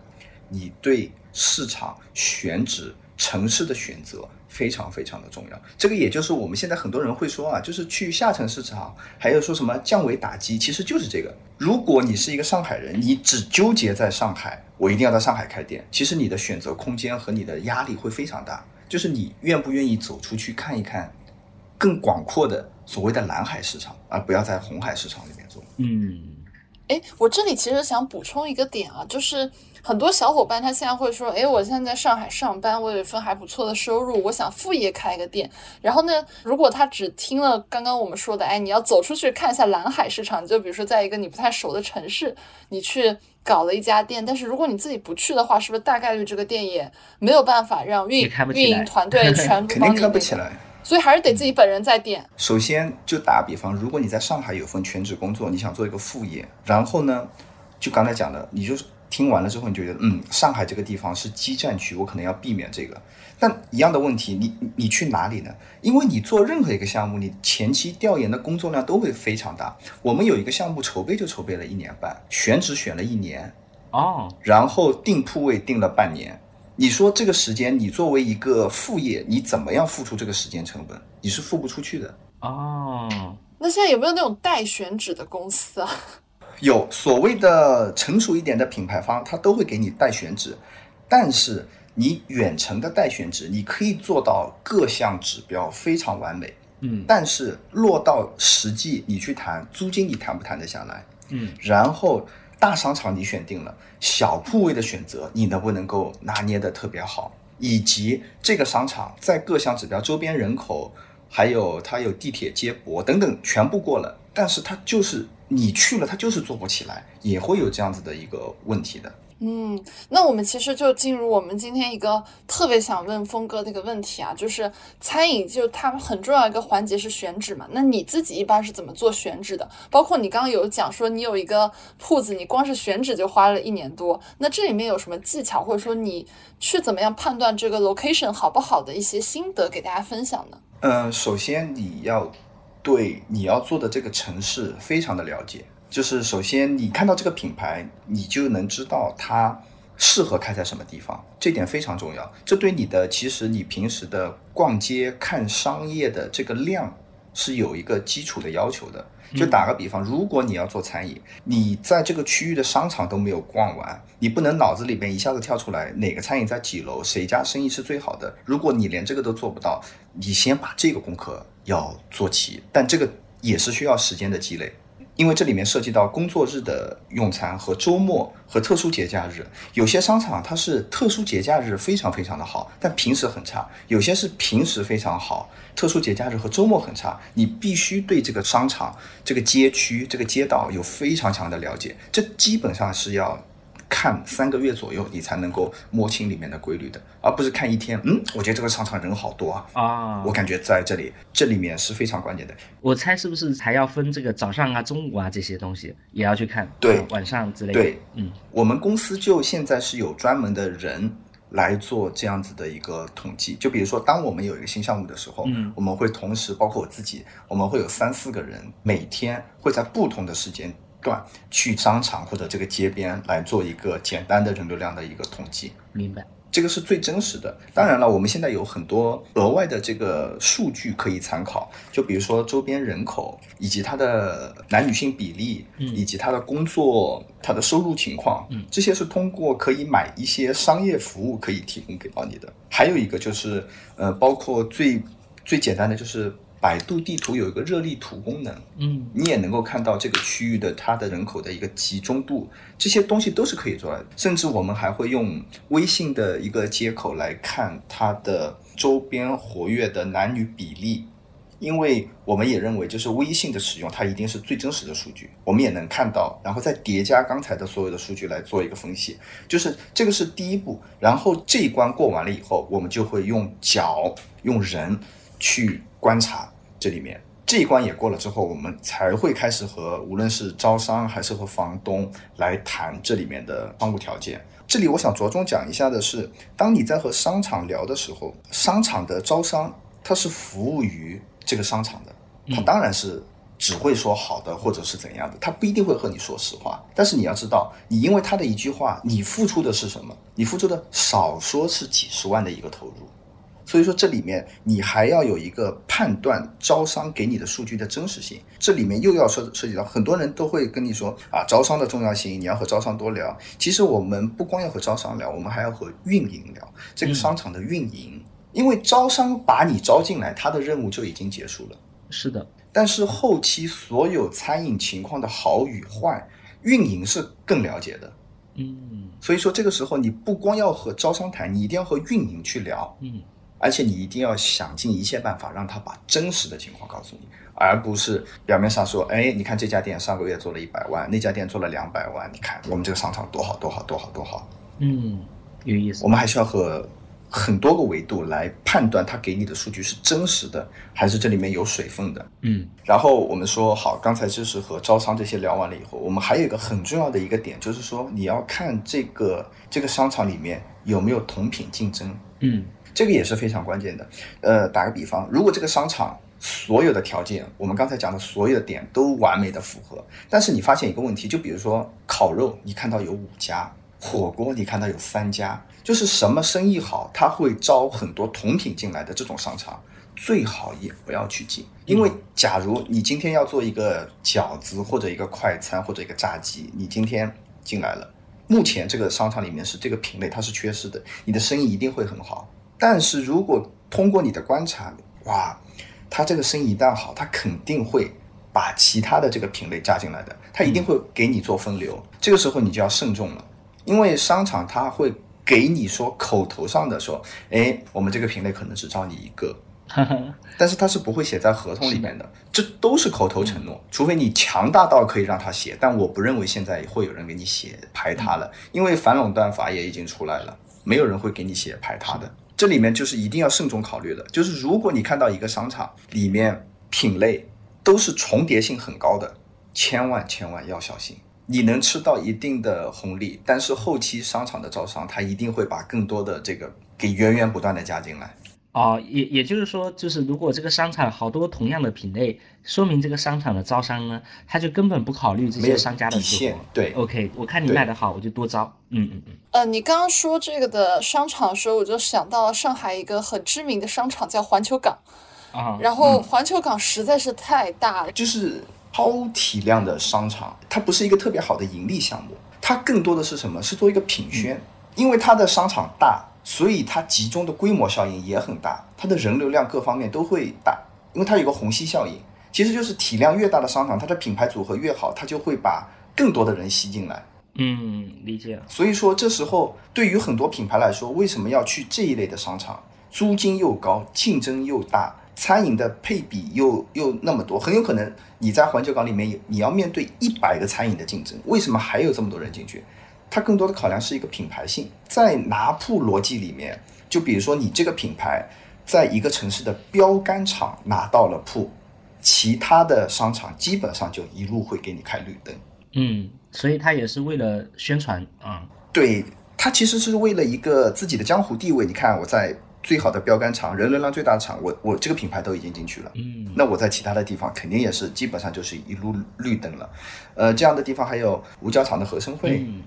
你对市场选址、城市的选择非常非常的重要。这个也就是我们现在很多人会说啊，就是去下沉市场，还有说什么降维打击，其实就是这个。如果你是一个上海人，你只纠结在上海，我一定要在上海开店，其实你的选择空间和你的压力会非常大。就是你愿不愿意走出去看一看更广阔的所谓的蓝海市场，而不要在红海市场里面做。嗯，哎，我这里其实想补充一个点啊，就是很多小伙伴他现在会说，哎，我现在在上海上班，我有一份还不错的收入，我想副业开一个店。然后呢，如果他只听了刚刚我们说的，哎，你要走出去看一下蓝海市场，就比如说在一个你不太熟的城市，你去。搞了一家店，但是如果你自己不去的话，是不是大概率这个店也没有办法让运运营团队全部 (laughs) 肯定开不起来？所以还是得自己本人在店。首先就打个比方，如果你在上海有份全职工作，你想做一个副业，然后呢，就刚才讲的，你就是听完了之后，你就觉得嗯，上海这个地方是基站区，我可能要避免这个。但一样的问题，你你去哪里呢？因为你做任何一个项目，你前期调研的工作量都会非常大。我们有一个项目筹备就筹备了一年半，选址选了一年，哦，然后定铺位定了半年。你说这个时间，你作为一个副业，你怎么样付出这个时间成本？你是付不出去的。哦，那现在有没有那种代选址的公司啊？(laughs) 有所谓的成熟一点的品牌方，他都会给你代选址，但是。你远程的代选址，你可以做到各项指标非常完美，嗯，但是落到实际你去谈租金，你谈不谈得下来？嗯，然后大商场你选定了，小铺位的选择你能不能够拿捏的特别好？以及这个商场在各项指标、周边人口，还有它有地铁接驳等等全部过了，但是它就是你去了，它就是做不起来，也会有这样子的一个问题的。嗯，那我们其实就进入我们今天一个特别想问峰哥的一个问题啊，就是餐饮就它很重要一个环节是选址嘛，那你自己一般是怎么做选址的？包括你刚刚有讲说你有一个铺子，你光是选址就花了一年多，那这里面有什么技巧，或者说你去怎么样判断这个 location 好不好的一些心得给大家分享呢？嗯，首先你要对你要做的这个城市非常的了解。就是首先，你看到这个品牌，你就能知道它适合开在什么地方，这点非常重要。这对你的其实你平时的逛街看商业的这个量是有一个基础的要求的。就打个比方，如果你要做餐饮，你在这个区域的商场都没有逛完，你不能脑子里边一下子跳出来哪个餐饮在几楼，谁家生意是最好的。如果你连这个都做不到，你先把这个功课要做齐，但这个也是需要时间的积累。因为这里面涉及到工作日的用餐和周末和特殊节假日，有些商场它是特殊节假日非常非常的好，但平时很差；有些是平时非常好，特殊节假日和周末很差。你必须对这个商场、这个街区、这个街道有非常强的了解，这基本上是要。看三个月左右，你才能够摸清里面的规律的，而不是看一天。嗯，我觉得这个商场人好多啊，啊，我感觉在这里这里面是非常关键的。我猜是不是还要分这个早上啊、中午啊这些东西也要去看？对，晚上之类的。对，嗯，我们公司就现在是有专门的人来做这样子的一个统计。就比如说，当我们有一个新项目的时候，嗯，我们会同时包括我自己，我们会有三四个人，每天会在不同的时间。段去商场或者这个街边来做一个简单的人流量的一个统计，明白？这个是最真实的。当然了，我们现在有很多额外的这个数据可以参考，就比如说周边人口以及它的男女性比例，以及他的工作、他的收入情况，嗯，这些是通过可以买一些商业服务可以提供给到你的。还有一个就是，呃，包括最最简单的就是。百度地图有一个热力图功能，嗯，你也能够看到这个区域的它的人口的一个集中度，这些东西都是可以做的。甚至我们还会用微信的一个接口来看它的周边活跃的男女比例，因为我们也认为，就是微信的使用它一定是最真实的数据，我们也能看到，然后再叠加刚才的所有的数据来做一个分析，就是这个是第一步。然后这一关过完了以后，我们就会用脚用人去观察。这里面这一关也过了之后，我们才会开始和无论是招商还是和房东来谈这里面的商务条件。这里我想着重讲一下的是，当你在和商场聊的时候，商场的招商它是服务于这个商场的，它当然是只会说好的或者是怎样的，它不一定会和你说实话。但是你要知道，你因为他的一句话，你付出的是什么？你付出的少说是几十万的一个投入。所以说这里面你还要有一个判断招商给你的数据的真实性，这里面又要涉涉及到很多人都会跟你说啊，招商的重要性，你要和招商多聊。其实我们不光要和招商聊，我们还要和运营聊这个商场的运营，因为招商把你招进来，他的任务就已经结束了。是的，但是后期所有餐饮情况的好与坏，运营是更了解的。嗯所以说这个时候你不光要和招商谈，你一定要和运营去聊。嗯而且你一定要想尽一切办法让他把真实的情况告诉你，而不是表面上说，哎，你看这家店上个月做了一百万，那家店做了两百万，你看我们这个商场多好多好多好多好。嗯，有意思我。们还需要和很多个维度来判断他给你的数据是真实的，还是这里面有水分的。嗯然后我们说好，刚才就是和招商这些聊完了以后，我们还有一个很重要的一个点，就是说你要看这个这个商场里面有没有同品竞争。嗯这个也是非常关键的。呃，打个比方，如果这个商场所有的条件，我们刚才讲的所有的点都完美的符合，但是你发现一个问题，就比如说烤肉，你看到有五家；火锅你看到有三家，就是什么生意好，它会招很多同品进来的这种商场。最好也不要去进，因为假如你今天要做一个饺子或者一个快餐或者一个炸鸡，你今天进来了，目前这个商场里面是这个品类它是缺失的，你的生意一定会很好。但是如果通过你的观察，哇，他这个生意一旦好，他肯定会把其他的这个品类加进来的，他一定会给你做分流。这个时候你就要慎重了，因为商场他会给你说口头上的说，哎，我们这个品类可能只招你一个，(laughs) 但是他是不会写在合同里面的，这都是口头承诺，除非你强大到可以让他写，但我不认为现在会有人给你写排他了，因为反垄断法也已经出来了，没有人会给你写排他的。这里面就是一定要慎重考虑的，就是如果你看到一个商场里面品类都是重叠性很高的，千万千万要小心。你能吃到一定的红利，但是后期商场的招商，他一定会把更多的这个给源源不断的加进来。哦，也也就是说，就是如果这个商场好多同样的品类，说明这个商场的招商呢，他就根本不考虑这没有些商家的死底线活。对 OK，我看你卖的好，我就多招。嗯嗯嗯。呃，你刚刚说这个的商场的时候，我就想到了上海一个很知名的商场叫环球港，啊，然后环球港实在是太大了，就是超体量的商场，它不是一个特别好的盈利项目，它更多的是什么？是做一个品宣，因为它的商场大，所以它集中的规模效应也很大，它的人流量各方面都会大，因为它有个虹吸效应，其实就是体量越大的商场，它的品牌组合越好，它就会把更多的人吸进来。嗯，理解了。所以说，这时候对于很多品牌来说，为什么要去这一类的商场？租金又高，竞争又大，餐饮的配比又又那么多，很有可能你在环球港里面你要面对一百个餐饮的竞争，为什么还有这么多人进去？它更多的考量是一个品牌性，在拿铺逻辑里面，就比如说你这个品牌在一个城市的标杆厂拿到了铺，其他的商场基本上就一路会给你开绿灯。嗯，所以他也是为了宣传啊。对他其实是为了一个自己的江湖地位。你看我在最好的标杆厂、人流量最大的厂，我我这个品牌都已经进去了。嗯那我在其他的地方肯定也是基本上就是一路绿灯了。呃，这样的地方还有五角场的合生汇，嗯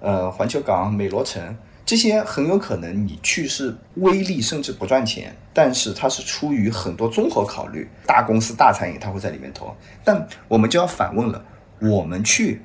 呃，环球港、美罗城。这些很有可能你去是微利，甚至不赚钱，但是它是出于很多综合考虑，大公司、大餐饮它会在里面投。但我们就要反问了，我们去，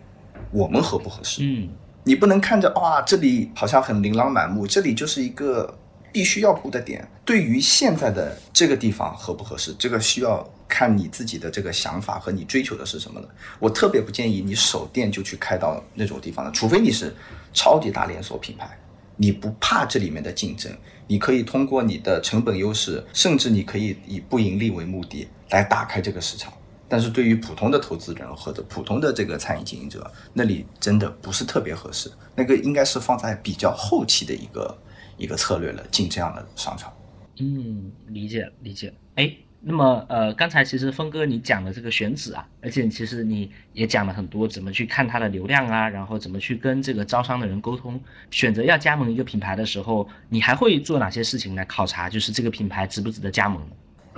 我们合不合适？嗯你不能看着哇，这里好像很琳琅满目，这里就是一个必须要布的点。对于现在的这个地方合不合适，这个需要看你自己的这个想法和你追求的是什么的。我特别不建议你手店就去开到那种地方的，除非你是超级大连锁品牌，你不怕这里面的竞争，你可以通过你的成本优势，甚至你可以以不盈利为目的来打开这个市场。但是对于普通的投资人或者普通的这个餐饮经营者，那里真的不是特别合适。那个应该是放在比较后期的一个一个策略了，进这样的商场。嗯，理解理解。哎，那么呃，刚才其实峰哥你讲的这个选址啊，而且其实你也讲了很多怎么去看它的流量啊，然后怎么去跟这个招商的人沟通，选择要加盟一个品牌的时候，你还会做哪些事情来考察，就是这个品牌值不值得加盟？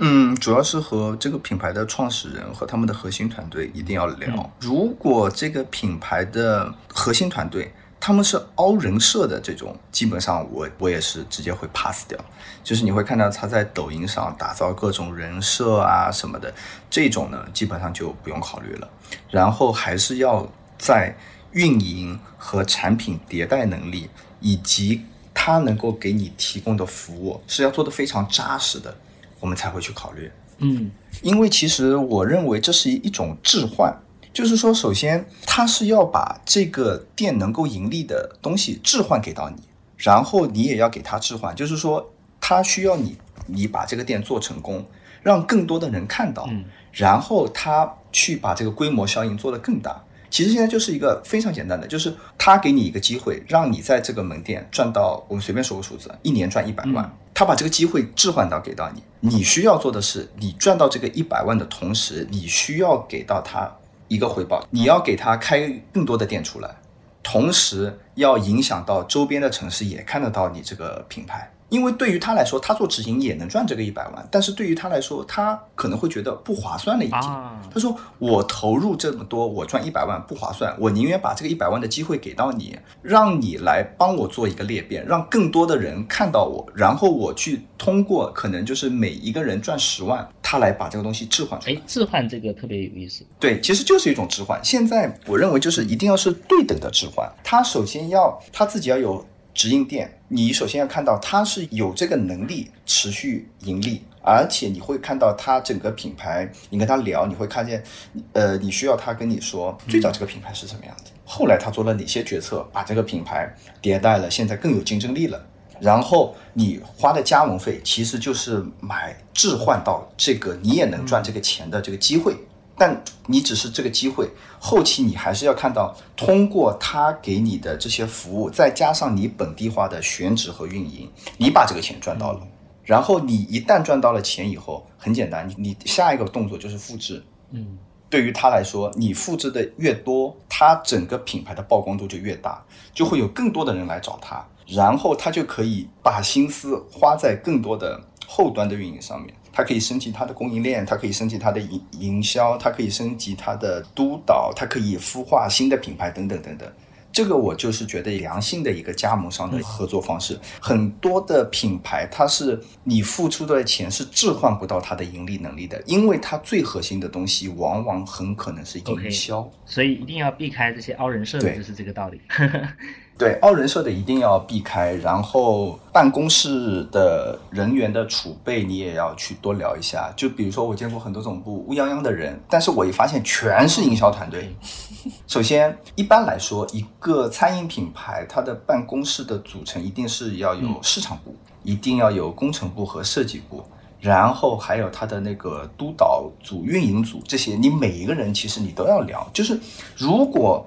嗯，主要是和这个品牌的创始人和他们的核心团队一定要聊。如果这个品牌的核心团队他们是凹人设的这种，基本上我我也是直接会 pass 掉。就是你会看到他在抖音上打造各种人设啊什么的，这种呢基本上就不用考虑了。然后还是要在运营和产品迭代能力，以及他能够给你提供的服务是要做的非常扎实的，我们才会去考虑。嗯，因为其实我认为这是一种置换。就是说，首先他是要把这个店能够盈利的东西置换给到你，然后你也要给他置换。就是说，他需要你，你把这个店做成功，让更多的人看到，然后他去把这个规模效应做得更大。其实现在就是一个非常简单的，就是他给你一个机会，让你在这个门店赚到，我们随便说个数字，一年赚一百万。他把这个机会置换到给到你，你需要做的是，你赚到这个一百万的同时，你需要给到他。一个回报，你要给他开更多的店出来，同时要影响到周边的城市也看得到你这个品牌。因为对于他来说，他做直营也能赚这个一百万，但是对于他来说，他可能会觉得不划算了已经。他说：“我投入这么多，我赚一百万不划算，我宁愿把这个一百万的机会给到你，让你来帮我做一个裂变，让更多的人看到我，然后我去通过可能就是每一个人赚十万，他来把这个东西置换出来。哎，置换这个特别有意思。对，其实就是一种置换。现在我认为就是一定要是对等的置换，他首先要他自己要有。”直营店，你首先要看到它是有这个能力持续盈利，而且你会看到它整个品牌，你跟他聊，你会看见，呃，你需要他跟你说最早这个品牌是什么样子，后来他做了哪些决策，把这个品牌迭代了，现在更有竞争力了。然后你花的加盟费其实就是买置换到这个你也能赚这个钱的这个机会。但你只是这个机会，后期你还是要看到，通过他给你的这些服务，再加上你本地化的选址和运营，你把这个钱赚到了。然后你一旦赚到了钱以后，很简单，你你下一个动作就是复制。嗯，对于他来说，你复制的越多，他整个品牌的曝光度就越大，就会有更多的人来找他，然后他就可以把心思花在更多的后端的运营上面。它可以升级它的供应链，它可以升级它的营营销，它可以升级它的督导，它可以孵化新的品牌等等等等。这个我就是觉得良性的一个加盟商的合作方式。很多的品牌，它是你付出的钱是置换不到它的盈利能力的，因为它最核心的东西往往很可能是营销。所以一定要避开这些凹人设的，就是这个道理。对，凹人设的一定要避开，然后办公室的人员的储备你也要去多聊一下。就比如说，我见过很多总部乌泱泱的人，但是我一发现全是营销团队。首先，一般来说，一个餐饮品牌它的办公室的组成一定是要有市场部，一定要有工程部和设计部，然后还有它的那个督导组、运营组这些，你每一个人其实你都要聊。就是如果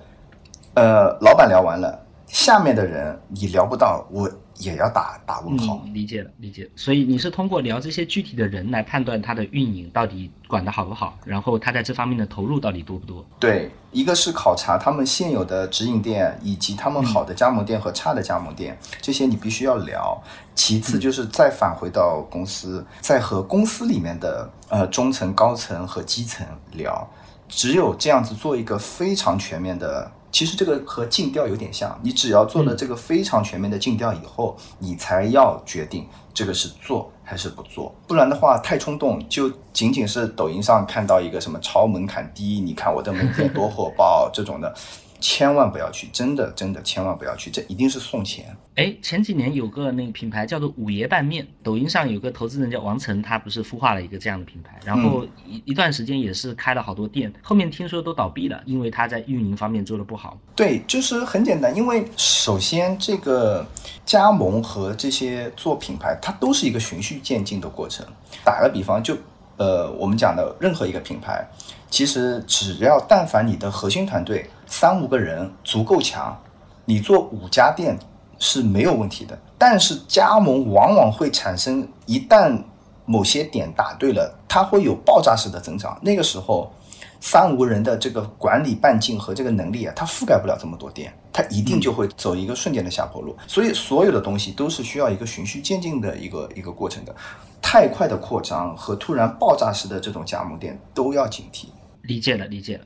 呃老板聊完了。下面的人你聊不到，我也要打打问号。理解了，理解。所以你是通过聊这些具体的人来判断他的运营到底管得好不好，然后他在这方面的投入到底多不多？对，一个是考察他们现有的直营店，以及他们好的加盟店和差的加盟店，这些你必须要聊。其次就是再返回到公司，再和公司里面的呃中层、高层和基层聊，只有这样子做一个非常全面的。其实这个和尽调有点像，你只要做了这个非常全面的尽调以后，你才要决定这个是做还是不做，不然的话太冲动，就仅仅是抖音上看到一个什么超门槛低，你看我的门店多火爆这种的。千万不要去，真的真的千万不要去，这一定是送钱。哎，前几年有个那个品牌叫做五爷拌面，抖音上有个投资人叫王成，他不是孵化了一个这样的品牌，然后一一段时间也是开了好多店，后面听说都倒闭了，因为他在运营方面做的不好。对，就是很简单，因为首先这个加盟和这些做品牌，它都是一个循序渐进的过程。打个比方，就呃我们讲的任何一个品牌，其实只要但凡你的核心团队。三五个人足够强，你做五家店是没有问题的。但是加盟往往会产生，一旦某些点打对了，它会有爆炸式的增长。那个时候，三五人的这个管理半径和这个能力啊，它覆盖不了这么多店，它一定就会走一个瞬间的下坡路。所以所有的东西都是需要一个循序渐进的一个一个过程的。太快的扩张和突然爆炸式的这种加盟店都要警惕。理解了，理解了。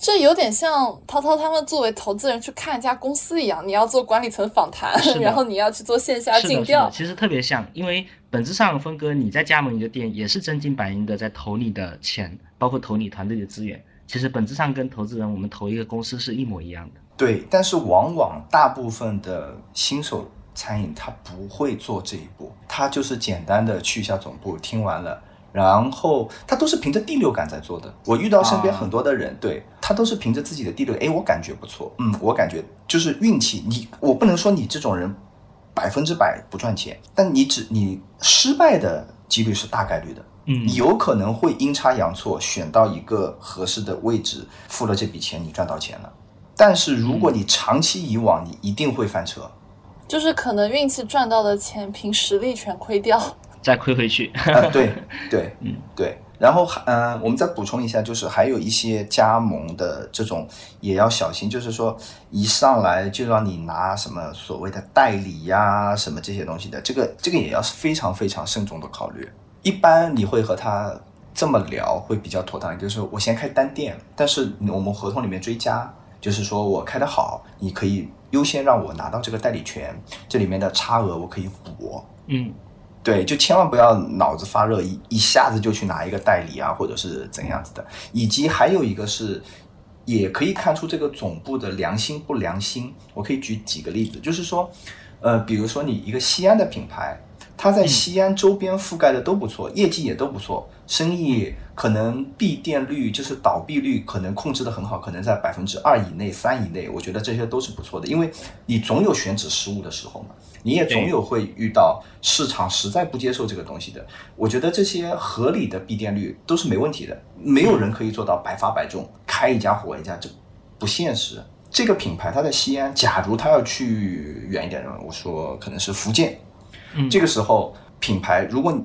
哎。这有点像涛涛他们作为投资人去看一家公司一样，你要做管理层访谈，(laughs) 然后你要去做线下尽调。其实特别像，因为本质上峰哥你在加盟一个店，也是真金白银的在投你的钱，包括投你团队的资源。其实本质上跟投资人我们投一个公司是一模一样的。对，但是往往大部分的新手餐饮他不会做这一步，他就是简单的去一下总部，听完了。然后他都是凭着第六感在做的。我遇到身边很多的人，对他都是凭着自己的第六，哎，我感觉不错，嗯，我感觉就是运气。你我不能说你这种人百分之百不赚钱，但你只你失败的几率是大概率的，嗯，你有可能会阴差阳错选到一个合适的位置，付了这笔钱，你赚到钱了。但是如果你长期以往，你一定会翻车，就是可能运气赚到的钱，凭实力全亏掉。再亏回去，啊对对，(laughs) 嗯对，然后还嗯，我们再补充一下，就是还有一些加盟的这种也要小心，就是说一上来就让你拿什么所谓的代理呀，什么这些东西的，这个这个也要非常非常慎重的考虑。一般你会和他这么聊会比较妥当，就是我先开单店，但是我们合同里面追加，就是说我开的好，你可以优先让我拿到这个代理权，这里面的差额我可以补，嗯。对，就千万不要脑子发热，一一下子就去拿一个代理啊，或者是怎样子的。以及还有一个是，也可以看出这个总部的良心不良心。我可以举几个例子，就是说，呃，比如说你一个西安的品牌，它在西安周边覆盖的都不错，业绩也都不错，生意可能闭店率就是倒闭率可能控制的很好，可能在百分之二以内、三以内，我觉得这些都是不错的，因为你总有选址失误的时候嘛。你也总有会遇到市场实在不接受这个东西的，我觉得这些合理的闭店率都是没问题的，没有人可以做到百发百中，开一家火一家，这不现实。这个品牌它在西安，假如它要去远一点的，我说可能是福建，这个时候品牌如果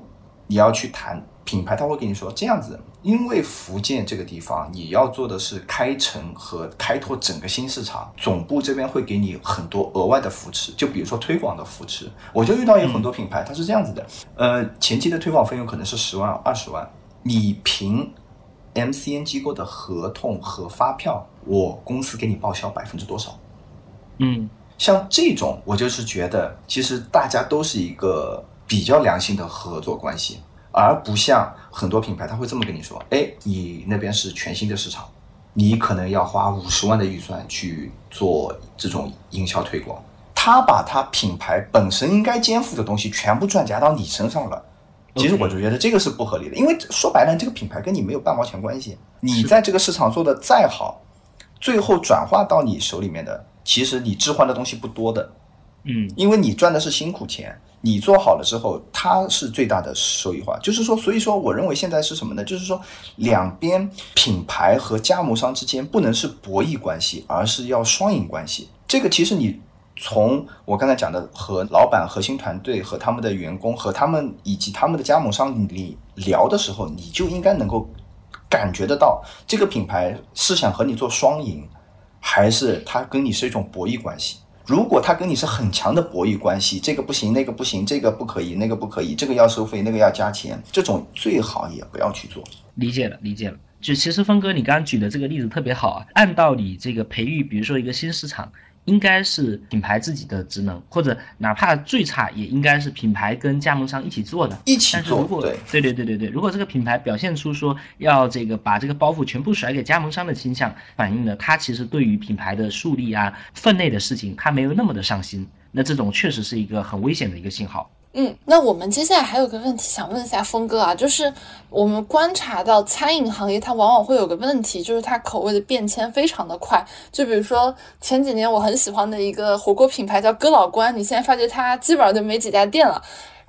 你要去谈。品牌他会跟你说这样子，因为福建这个地方你要做的是开城和开拓整个新市场，总部这边会给你很多额外的扶持，就比如说推广的扶持。我就遇到有很多品牌，它是这样子的，呃，前期的推广费用可能是十万、二十万，你凭 MCN 机构的合同和发票，我公司给你报销百分之多少？嗯，像这种，我就是觉得其实大家都是一个比较良性的合作关系。而不像很多品牌，他会这么跟你说：“哎，你那边是全新的市场，你可能要花五十万的预算去做这种营销推广。”他把他品牌本身应该肩负的东西全部转嫁到你身上了。其实我就觉得这个是不合理的，因为说白了，这个品牌跟你没有半毛钱关系。你在这个市场做的再好，最后转化到你手里面的，其实你置换的东西不多的。嗯，因为你赚的是辛苦钱。你做好了之后，它是最大的收益化。就是说，所以说，我认为现在是什么呢？就是说，两边品牌和加盟商之间不能是博弈关系，而是要双赢关系。这个其实你从我刚才讲的和老板、核心团队和他们的员工和他们以及他们的加盟商里聊的时候，你就应该能够感觉得到，这个品牌是想和你做双赢，还是它跟你是一种博弈关系。如果他跟你是很强的博弈关系，这个不行，那个不行，这个不可以，那个不可以，这个要收费，那个要加钱，这种最好也不要去做。理解了，理解了。就其实峰哥，你刚刚举的这个例子特别好啊。按道理，这个培育，比如说一个新市场。应该是品牌自己的职能，或者哪怕最差也应该是品牌跟加盟商一起做的，一起做。对对对对对对。如果这个品牌表现出说要这个把这个包袱全部甩给加盟商的倾向，反映了他其实对于品牌的树立啊分内的事情他没有那么的上心，那这种确实是一个很危险的一个信号。嗯，那我们接下来还有个问题想问一下峰哥啊，就是我们观察到餐饮行业它往往会有个问题，就是它口味的变迁非常的快。就比如说前几年我很喜欢的一个火锅品牌叫哥老关，你现在发觉它基本上就没几家店了。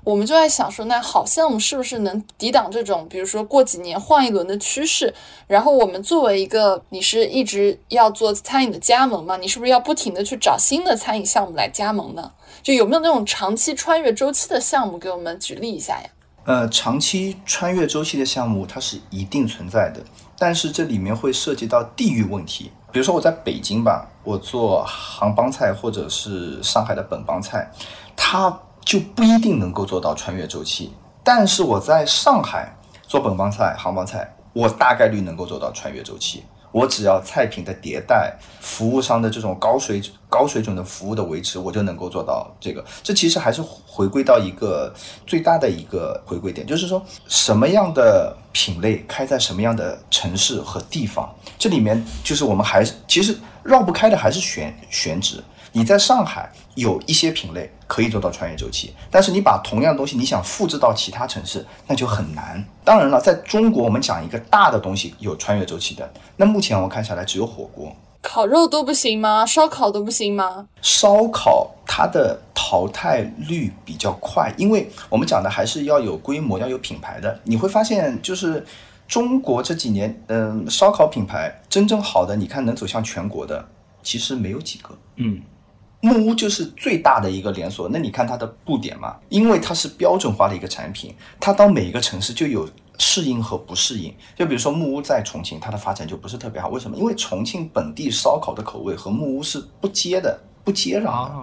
我们就在想说，那好项目是不是能抵挡这种，比如说过几年换一轮的趋势？然后我们作为一个，你是一直要做餐饮的加盟嘛？你是不是要不停的去找新的餐饮项目来加盟呢？就有没有那种长期穿越周期的项目给我们举例一下呀？呃，长期穿越周期的项目它是一定存在的，但是这里面会涉及到地域问题。比如说我在北京吧，我做杭帮菜或者是上海的本帮菜，它。就不一定能够做到穿越周期，但是我在上海做本帮菜、杭帮菜，我大概率能够做到穿越周期。我只要菜品的迭代，服务商的这种高水准高水准的服务的维持，我就能够做到这个。这其实还是回归到一个最大的一个回归点，就是说什么样的品类开在什么样的城市和地方，这里面就是我们还是其实绕不开的还是选选址。你在上海有一些品类可以做到穿越周期，但是你把同样的东西你想复制到其他城市，那就很难。当然了，在中国我们讲一个大的东西有穿越周期的，那目前我看下来只有火锅、烤肉都不行吗？烧烤都不行吗？烧烤它的淘汰率比较快，因为我们讲的还是要有规模、要有品牌的。你会发现，就是中国这几年，嗯，烧烤品牌真正好的，你看能走向全国的，其实没有几个。嗯。木屋就是最大的一个连锁，那你看它的布点嘛，因为它是标准化的一个产品，它到每一个城市就有适应和不适应。就比如说木屋在重庆，它的发展就不是特别好，为什么？因为重庆本地烧烤的口味和木屋是不接的，不接壤的。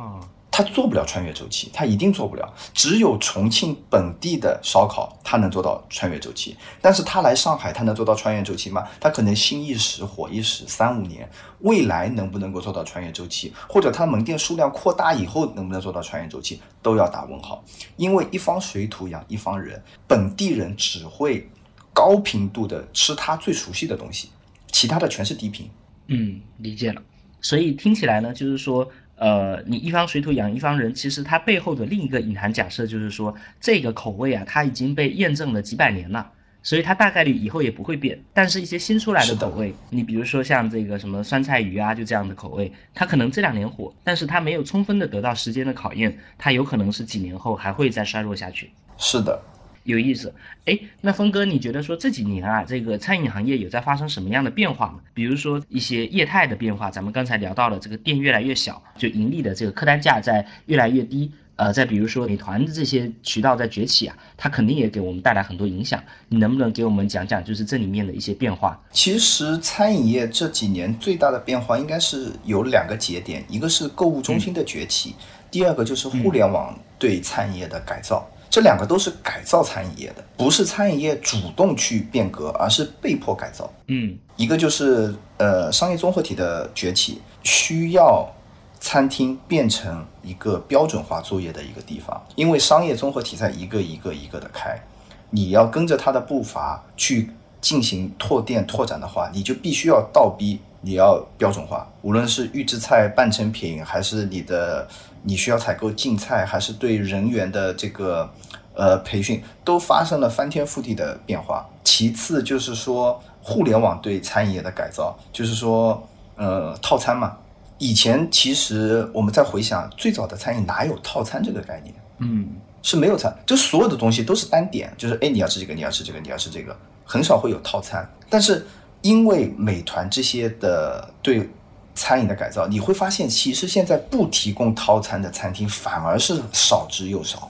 他做不了穿越周期，他一定做不了。只有重庆本地的烧烤，他能做到穿越周期。但是他来上海，他能做到穿越周期吗？他可能兴一时，火一时，三五年，未来能不能够做到穿越周期？或者它门店数量扩大以后，能不能做到穿越周期，都要打问号。因为一方水土养一方人，本地人只会高频度的吃他最熟悉的东西，其他的全是低频。嗯，理解了。所以听起来呢，就是说。呃，你一方水土养一方人，其实它背后的另一个隐含假设就是说，这个口味啊，它已经被验证了几百年了，所以它大概率以后也不会变。但是，一些新出来的口味，你比如说像这个什么酸菜鱼啊，就这样的口味，它可能这两年火，但是它没有充分的得到时间的考验，它有可能是几年后还会再衰落下去。是的。有意思，哎，那峰哥，你觉得说这几年啊，这个餐饮行业有在发生什么样的变化吗？比如说一些业态的变化，咱们刚才聊到了这个店越来越小，就盈利的这个客单价在越来越低，呃，再比如说美团的这些渠道在崛起啊，它肯定也给我们带来很多影响。你能不能给我们讲讲，就是这里面的一些变化？其实餐饮业这几年最大的变化应该是有两个节点，一个是购物中心的崛起，第二个就是互联网对餐饮业的改造。这两个都是改造餐饮业的，不是餐饮业主动去变革，而是被迫改造。嗯，一个就是呃商业综合体的崛起，需要餐厅变成一个标准化作业的一个地方，因为商业综合体在一个一个一个的开，你要跟着它的步伐去进行拓店拓展的话，你就必须要倒逼，你要标准化，无论是预制菜、半成品，还是你的。你需要采购进菜，还是对人员的这个呃培训，都发生了翻天覆地的变化。其次就是说，互联网对餐饮业的改造，就是说，呃，套餐嘛。以前其实我们在回想最早的餐饮，哪有套餐这个概念？嗯，是没有餐，就所有的东西都是单点，就是哎，你要吃这个，你要吃这个，你要吃这个，很少会有套餐。但是因为美团这些的对。餐饮的改造，你会发现，其实现在不提供套餐的餐厅反而是少之又少。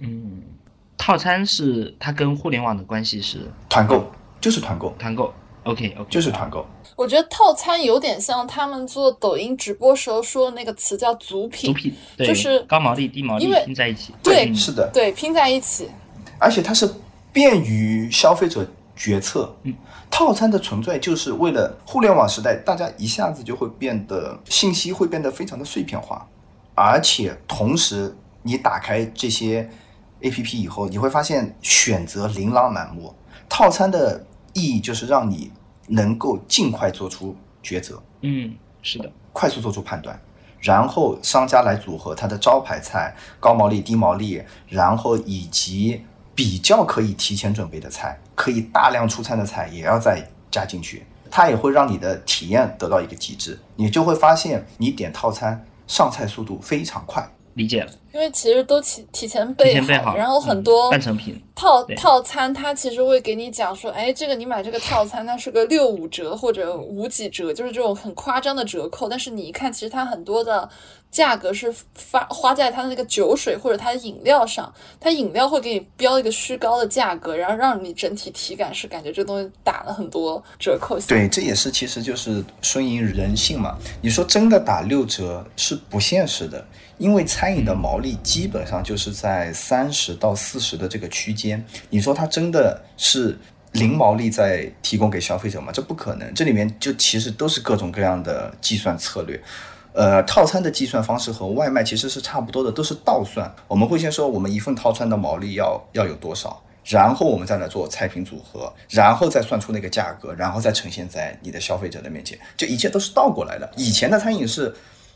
嗯，套餐是它跟互联网的关系是团购，就是团购，团购。OK OK，就是团购。我觉得套餐有点像他们做抖音直播时候说的那个词叫组品，组品就是高毛利、低毛利拼在一起。对，是的，对，拼在一起。而且它是便于消费者决策。嗯。套餐的存在就是为了互联网时代，大家一下子就会变得信息会变得非常的碎片化，而且同时你打开这些 A P P 以后，你会发现选择琳琅满目。套餐的意义就是让你能够尽快做出抉择，嗯，是的，快速做出判断，然后商家来组合它的招牌菜，高毛利、低毛利，然后以及。比较可以提前准备的菜，可以大量出餐的菜，也要再加进去，它也会让你的体验得到一个极致，你就会发现你点套餐上菜速度非常快。理解了，因为其实都提提前备好，然后很多半成品套套餐，它其实会给你讲说，哎，这个你买这个套餐，它是个六五折或者五几折，就是这种很夸张的折扣。但是你一看，其实它很多的价格是发花在它的那个酒水或者它的饮料上，它饮料会给你标一个虚高的价格，然后让你整体体感是感觉这东西打了很多折扣。对，这也是其实就是顺应人性嘛。你说真的打六折是不现实的。因为餐饮的毛利基本上就是在三十到四十的这个区间，你说它真的是零毛利在提供给消费者吗？这不可能，这里面就其实都是各种各样的计算策略。呃，套餐的计算方式和外卖其实是差不多的，都是倒算。我们会先说我们一份套餐的毛利要要有多少，然后我们再来做菜品组合，然后再算出那个价格，然后再呈现在你的消费者的面前。就一切都是倒过来的。以前的餐饮是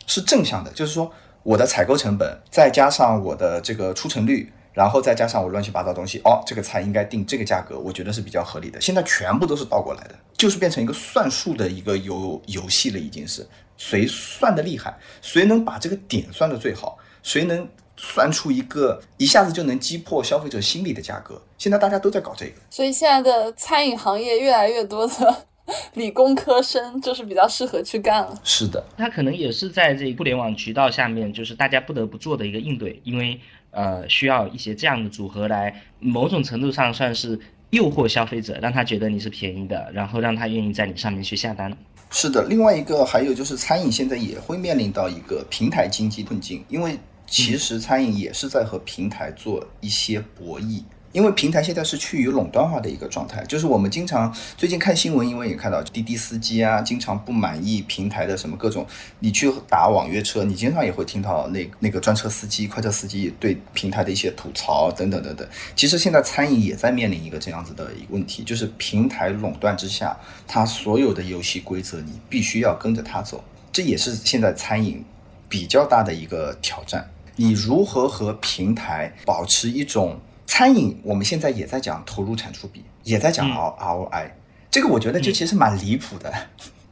是正向的，就是说我的采购成本再加上我的这个出成率。然后再加上我乱七八糟东西，哦，这个菜应该定这个价格，我觉得是比较合理的。现在全部都是倒过来的，就是变成一个算数的一个游游戏了，已经是谁算的厉害，谁能把这个点算的最好，谁能算出一个一下子就能击破消费者心理的价格。现在大家都在搞这个，所以现在的餐饮行业越来越多的 (laughs) 理工科生就是比较适合去干了。是的，它可能也是在这互联网渠道下面，就是大家不得不做的一个应对，因为。呃，需要一些这样的组合来，某种程度上算是诱惑消费者，让他觉得你是便宜的，然后让他愿意在你上面去下单。是的，另外一个还有就是餐饮现在也会面临到一个平台经济困境，因为其实餐饮也是在和平台做一些博弈。因为平台现在是趋于垄断化的一个状态，就是我们经常最近看新闻，因为也看到滴滴司机啊，经常不满意平台的什么各种，你去打网约车，你经常也会听到那那个专车司机、快车司机对平台的一些吐槽等等等等。其实现在餐饮也在面临一个这样子的一个问题，就是平台垄断之下，它所有的游戏规则你必须要跟着它走，这也是现在餐饮比较大的一个挑战。你如何和平台保持一种？餐饮我们现在也在讲投入产出比，也在讲 R ROI，这个我觉得就其实蛮离谱的。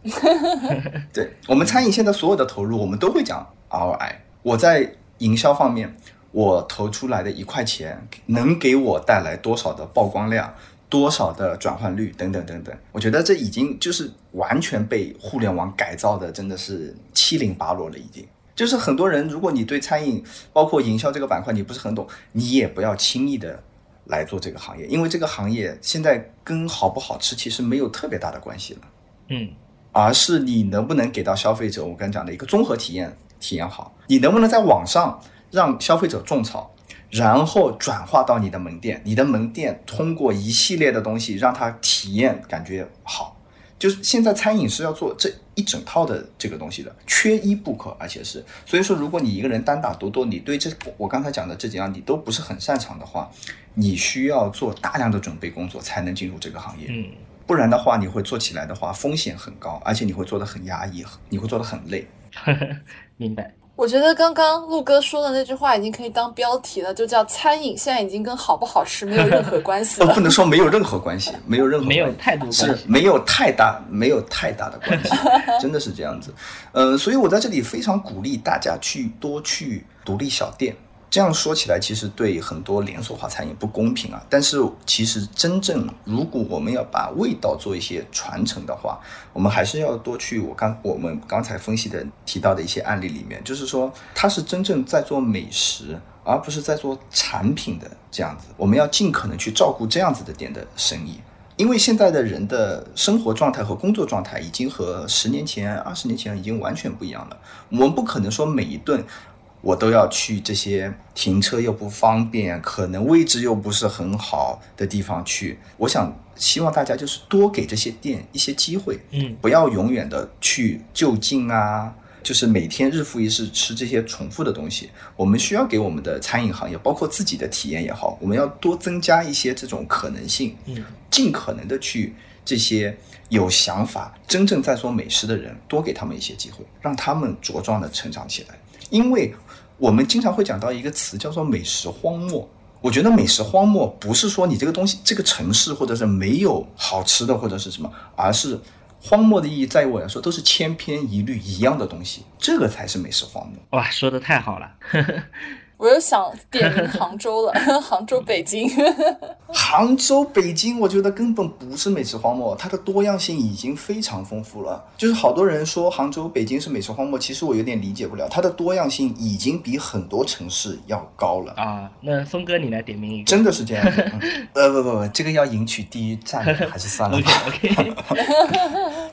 (laughs) 对我们餐饮现在所有的投入，我们都会讲 ROI。我在营销方面，我投出来的一块钱能给我带来多少的曝光量，多少的转换率等等等等。我觉得这已经就是完全被互联网改造的，真的是七零八落了，已经。就是很多人，如果你对餐饮包括营销这个板块你不是很懂，你也不要轻易的来做这个行业，因为这个行业现在跟好不好吃其实没有特别大的关系了，嗯，而是你能不能给到消费者我刚才讲的一个综合体验体验好，你能不能在网上让消费者种草，然后转化到你的门店，你的门店通过一系列的东西让他体验感觉好。就是现在餐饮是要做这一整套的这个东西的，缺一不可，而且是，所以说如果你一个人单打独斗，你对这我刚才讲的这几样你都不是很擅长的话，你需要做大量的准备工作才能进入这个行业，嗯，不然的话你会做起来的话风险很高，而且你会做的很压抑，你会做的很累，(laughs) 明白。我觉得刚刚陆哥说的那句话已经可以当标题了，就叫餐饮现在已经跟好不好吃没有任何关系 (laughs) 了。不能说没有任何关系，没有任何没有太多关系，没有太大没有太大的关系，真的是这样子。呃，所以我在这里非常鼓励大家去多去独立小店。这样说起来，其实对很多连锁化餐饮不公平啊。但是其实真正，如果我们要把味道做一些传承的话，我们还是要多去我刚我们刚才分析的提到的一些案例里面，就是说它是真正在做美食，而不是在做产品的这样子。我们要尽可能去照顾这样子的店的生意，因为现在的人的生活状态和工作状态已经和十年前、二十年前已经完全不一样了。我们不可能说每一顿。我都要去这些停车又不方便，可能位置又不是很好的地方去。我想希望大家就是多给这些店一些机会，嗯，不要永远的去就近啊，就是每天日复一日吃这些重复的东西。我们需要给我们的餐饮行业，包括自己的体验也好，我们要多增加一些这种可能性，嗯，尽可能的去这些有想法、真正在做美食的人，多给他们一些机会，让他们茁壮的成长起来，因为。我们经常会讲到一个词，叫做美食荒漠。我觉得美食荒漠不是说你这个东西、这个城市或者是没有好吃的或者是什么，而是荒漠的意义在于我来说都是千篇一律一样的东西，这个才是美食荒漠。哇，说的太好了。我又想点名杭州了，(laughs) 杭州、北京。(laughs) 杭州、北京，我觉得根本不是美食荒漠，它的多样性已经非常丰富了。就是好多人说杭州、北京是美食荒漠，其实我有点理解不了，它的多样性已经比很多城市要高了啊。那峰哥，你来点名一个，真的是这样？(laughs) 呃，不不不，这个要赢取第一站，还是算了吧。OK，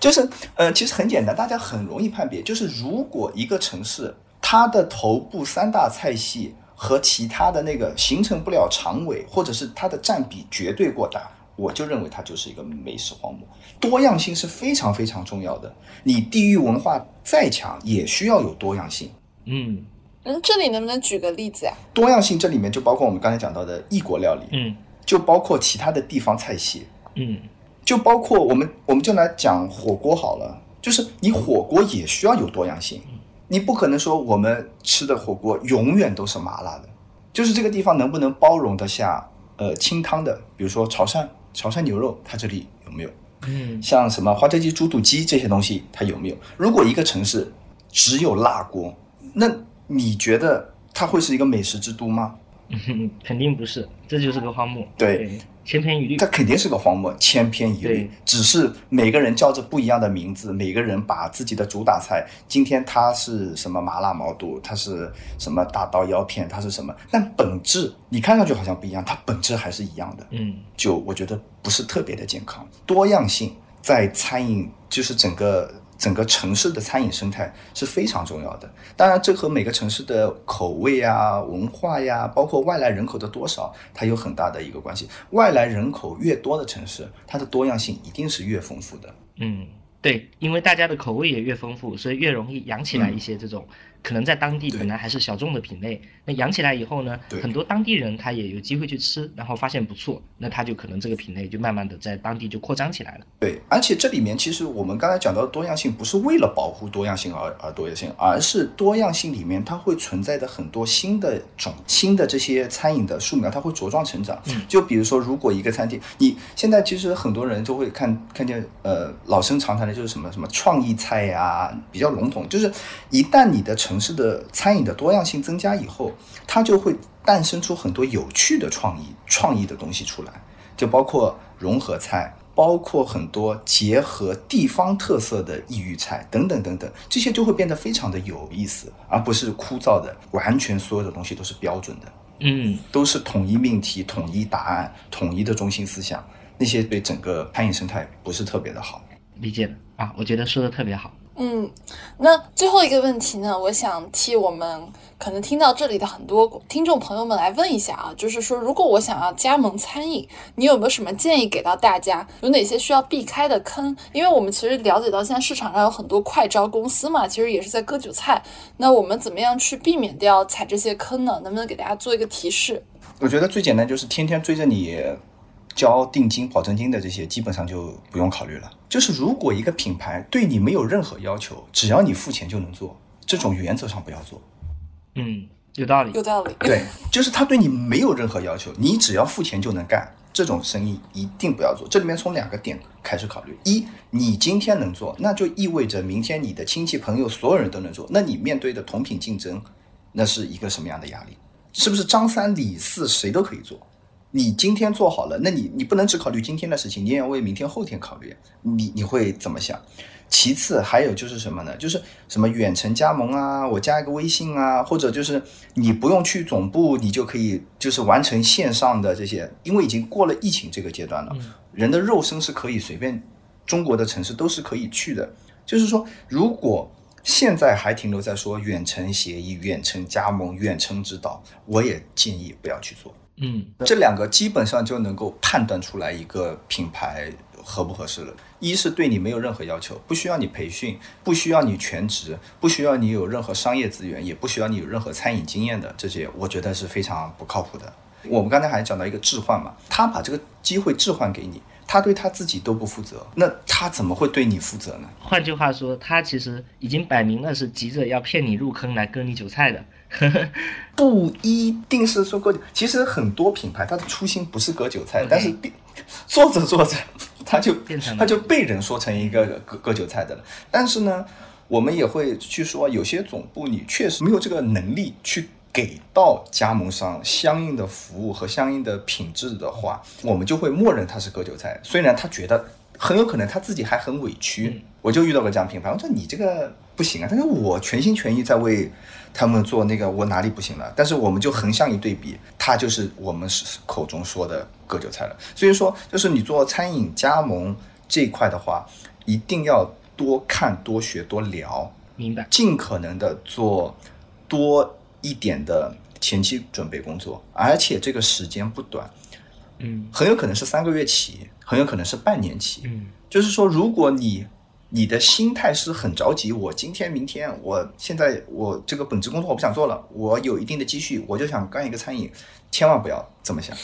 就是呃，其实很简单，大家很容易判别，就是如果一个城市。它的头部三大菜系和其他的那个形成不了长尾，或者是它的占比绝对过大，我就认为它就是一个美食荒漠。多样性是非常非常重要的，你地域文化再强，也需要有多样性。嗯嗯，这里能不能举个例子呀？多样性这里面就包括我们刚才讲到的异国料理，嗯就包括其他的地方菜系，嗯就包括我们我们就来讲火锅好了，就是你火锅也需要有多样性，你不可能说我们吃的火锅永远都是麻辣的，就是这个地方能不能包容得下呃清汤的，比如说潮汕潮汕牛肉，它这里有没有？嗯像什么花椒鸡、猪肚鸡这些东西，它有没有？如果一个城市只有辣锅，那你觉得它会是一个美食之都吗？嗯，(laughs) 肯定不是，这就是个荒漠。对，千篇一律它。肯定是个荒漠，千篇一律对。只是每个人叫着不一样的名字，每个人把自己的主打菜，今天它是什么麻辣毛肚，它是什么大刀腰片，它是什么，但本质你看上去好像不一样，它本质还是一样的。嗯就我觉得不是特别的健康。多样性在餐饮，就是整个整个城市的餐饮生态是非常重要的。当然，这和每个城市的口味呀、文化呀，包括外来人口的多少，它有很大的一个关系。外来人口越多的城市，它的多样性一定是越丰富的。嗯，对，因为大家的口味也越丰富，所以越容易养起来一些这种、可能在当地本来还是小众的品类。那养起来以后呢对，很多当地人他也有机会去吃，然后发现不错，那他就可能这个品类就慢慢的在当地就扩张起来了。对，而且这里面其实我们刚才讲到的多样性，不是为了保护多样性而而多样性，而是多样性里面它会存在的很多新的种、新的这些餐饮的树苗，它会茁壮成长。嗯就比如说，如果一个餐厅，你现在其实很多人都会看看见，呃，老生常谈的就是什么什么创意菜呀、比较笼统，就是一旦你的城市的餐饮的多样性增加以后，它就会诞生出很多有趣的创意、创意的东西出来。就包括融合菜，包括很多结合地方特色的异域菜等等等等，这些就会变得非常的有意思，而不是枯燥的，完全所有的东西都是标准的，嗯都是统一命题、统一答案、统一的中心思想，那些对整个餐饮生态不是特别的好。理解的啊，我觉得说的特别好。嗯，那最后一个问题呢，我想替我们可能听到这里的很多听众朋友们来问一下啊，就是说，如果我想要加盟餐饮，你有没有什么建议给到大家？有哪些需要避开的坑？因为我们其实了解到现在市场上有很多快招公司嘛，其实也是在割韭菜。那我们怎么样去避免掉踩这些坑呢？能不能给大家做一个提示？我觉得最简单就是天天追着你交定金、保证金的这些，基本上就不用考虑了。就是如果一个品牌对你没有任何要求，只要你付钱就能做，这种原则上不要做。嗯，有道理有。道理。对，(laughs) 就是他对你没有任何要求，你只要付钱就能干，这种生意一定不要做。这里面从两个点开始考虑：一，你今天能做，那就意味着明天你的亲戚朋友所有人都能做，那你面对的同品竞争，那是一个什么样的压力？是不是张三李四谁都可以做？你今天做好了，那你你不能只考虑今天的事情，你也要为明天后天考虑。你你会怎么想？其次还有就是什么呢？就是什么远程加盟啊，我加一个微信啊，或者就是你不用去总部，你就可以就是完成线上的这些，因为已经过了疫情这个阶段了，人的肉身是可以随便中国的城市都是可以去的。就是说，如果现在还停留在说远程协议、远程加盟、远程指导，我也建议不要去做。嗯这两个基本上就能够判断出来一个品牌合不合适了。一是对你没有任何要求，不需要你培训，不需要你全职，不需要你有任何商业资源，也不需要你有任何餐饮经验的这些，我觉得是非常不靠谱的。我们刚才还讲到一个置换嘛，他把这个机会置换给你，他对他自己都不负责，那他怎么会对你负责呢？换句话说，他其实已经摆明了是急着要骗你入坑来割你韭菜的。(laughs) 不一定是说割韭，其实很多品牌它的初心不是割韭菜但是变做着做着，他就变成了它就被人说成一个割割韭菜的了。但是呢，我们也会去说，有些总部你确实没有这个能力去给到加盟商相应的服务和相应的品质的话，我们就会默认他是割韭菜。虽然他觉得很有可能他自己还很委屈，嗯我就遇到过这样品牌，我说你这个不行啊，但是我全心全意在为他们做那个，我哪里不行了？但是我们就横向一对比，他就是我们是口中说的割韭菜了。所以说，就是你做餐饮加盟这一块的话，一定要多看、多学、多聊，明白？尽可能的做多一点的前期准备工作，而且这个时间不短。嗯很有可能是三个月起，很有可能是半年起。嗯就是说，如果你你的心态是很着急，我今天、明天，我现在我这个本职工作我不想做了，我有一定的积蓄，我就想干一个餐饮，千万不要这么想，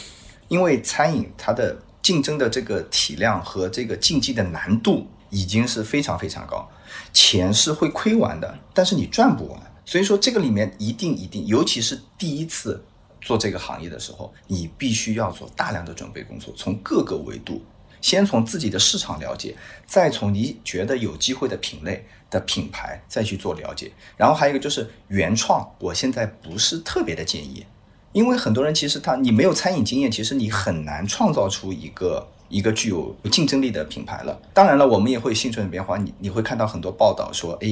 因为餐饮它的竞争的这个体量和这个竞技的难度已经是非常非常高，钱是会亏完的，但是你赚不完。所以说，这个里面一定一定，尤其是第一次做这个行业的时候，你必须要做大量的准备工作，从各个维度。先从自己的市场了解，再从你觉得有机会的品类的品牌再去做了解。然后还有一个就是原创，我现在不是特别的建议，因为很多人其实他你没有餐饮经验，其实你很难创造出一个一个具有竞争力的品牌了。当然了，我们也会幸存者变化，你你会看到很多报道说，哎，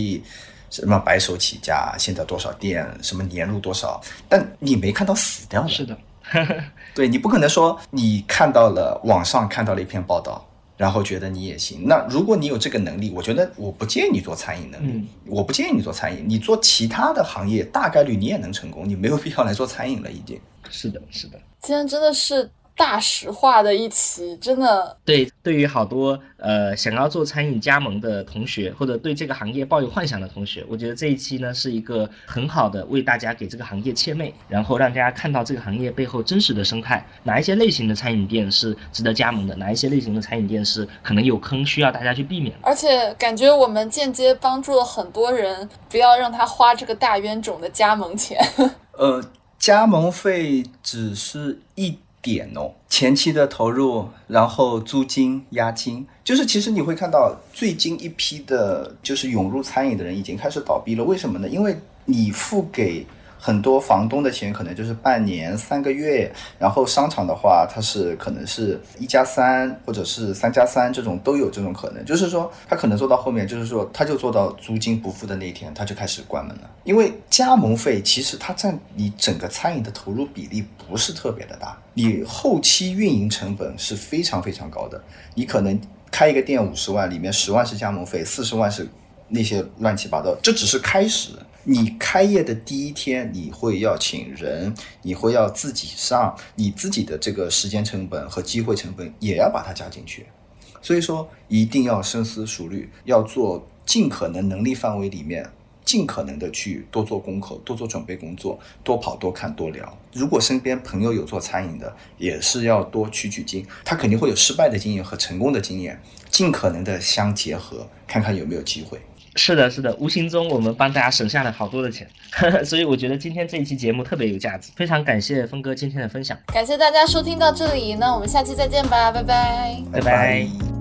什么白手起家，现在多少店，什么年入多少，但你没看到死掉的。是的，(laughs) 对你不可能说你看到了网上看到了一篇报道，然后觉得你也行。那如果你有这个能力，我觉得我不建议你做餐饮能力，嗯我不建议你做餐饮，你做其他的行业大概率你也能成功，你没有必要来做餐饮了已经。是的，是的。今天真的是大实话的一期，真的对，对于好多呃想要做餐饮加盟的同学，或者对这个行业抱有幻想的同学，我觉得这一期呢是一个很好的为大家给这个行业切妹，然后让大家看到这个行业背后真实的生态，哪一些类型的餐饮店是值得加盟的，哪一些类型的餐饮店是可能有坑需要大家去避免。而且感觉我们间接帮助了很多人，不要让他花这个大冤种的加盟钱。(laughs) 呃，加盟费只是一点哦，前期的投入，然后租金、押金，就是其实你会看到最近一批的，就是涌入餐饮的人已经开始倒闭了。为什么呢？因为你付给很多房东的钱可能就是半年、三个月，然后商场的话，它是可能是一加三或者是三加三这种都有这种可能，就是说他可能做到后面，就是说他就做到租金不付的那一天，他就开始关门了。因为加盟费其实它占你整个餐饮的投入比例不是特别的大，你后期运营成本是非常非常高的，你可能开一个店五十万，里面十万是加盟费，四十万是那些乱七八糟，这只是开始。你开业的第一天，你会要请人，你会要自己上，你自己的这个时间成本和机会成本也要把它加进去。所以说，一定要深思熟虑，要做尽可能能力范围里面，尽可能的去多做功课，多做准备工作，多跑、多看、多聊。如果身边朋友有做餐饮的，也是要多取取经，他肯定会有失败的经验和成功的经验，尽可能的相结合，看看有没有机会。是的，是的，无形中我们帮大家省下了好多的钱，(laughs) 所以我觉得今天这一期节目特别有价值，非常感谢峰哥今天的分享，感谢大家收听到这里，那我们下期再见吧，拜拜。拜拜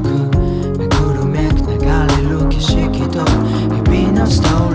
日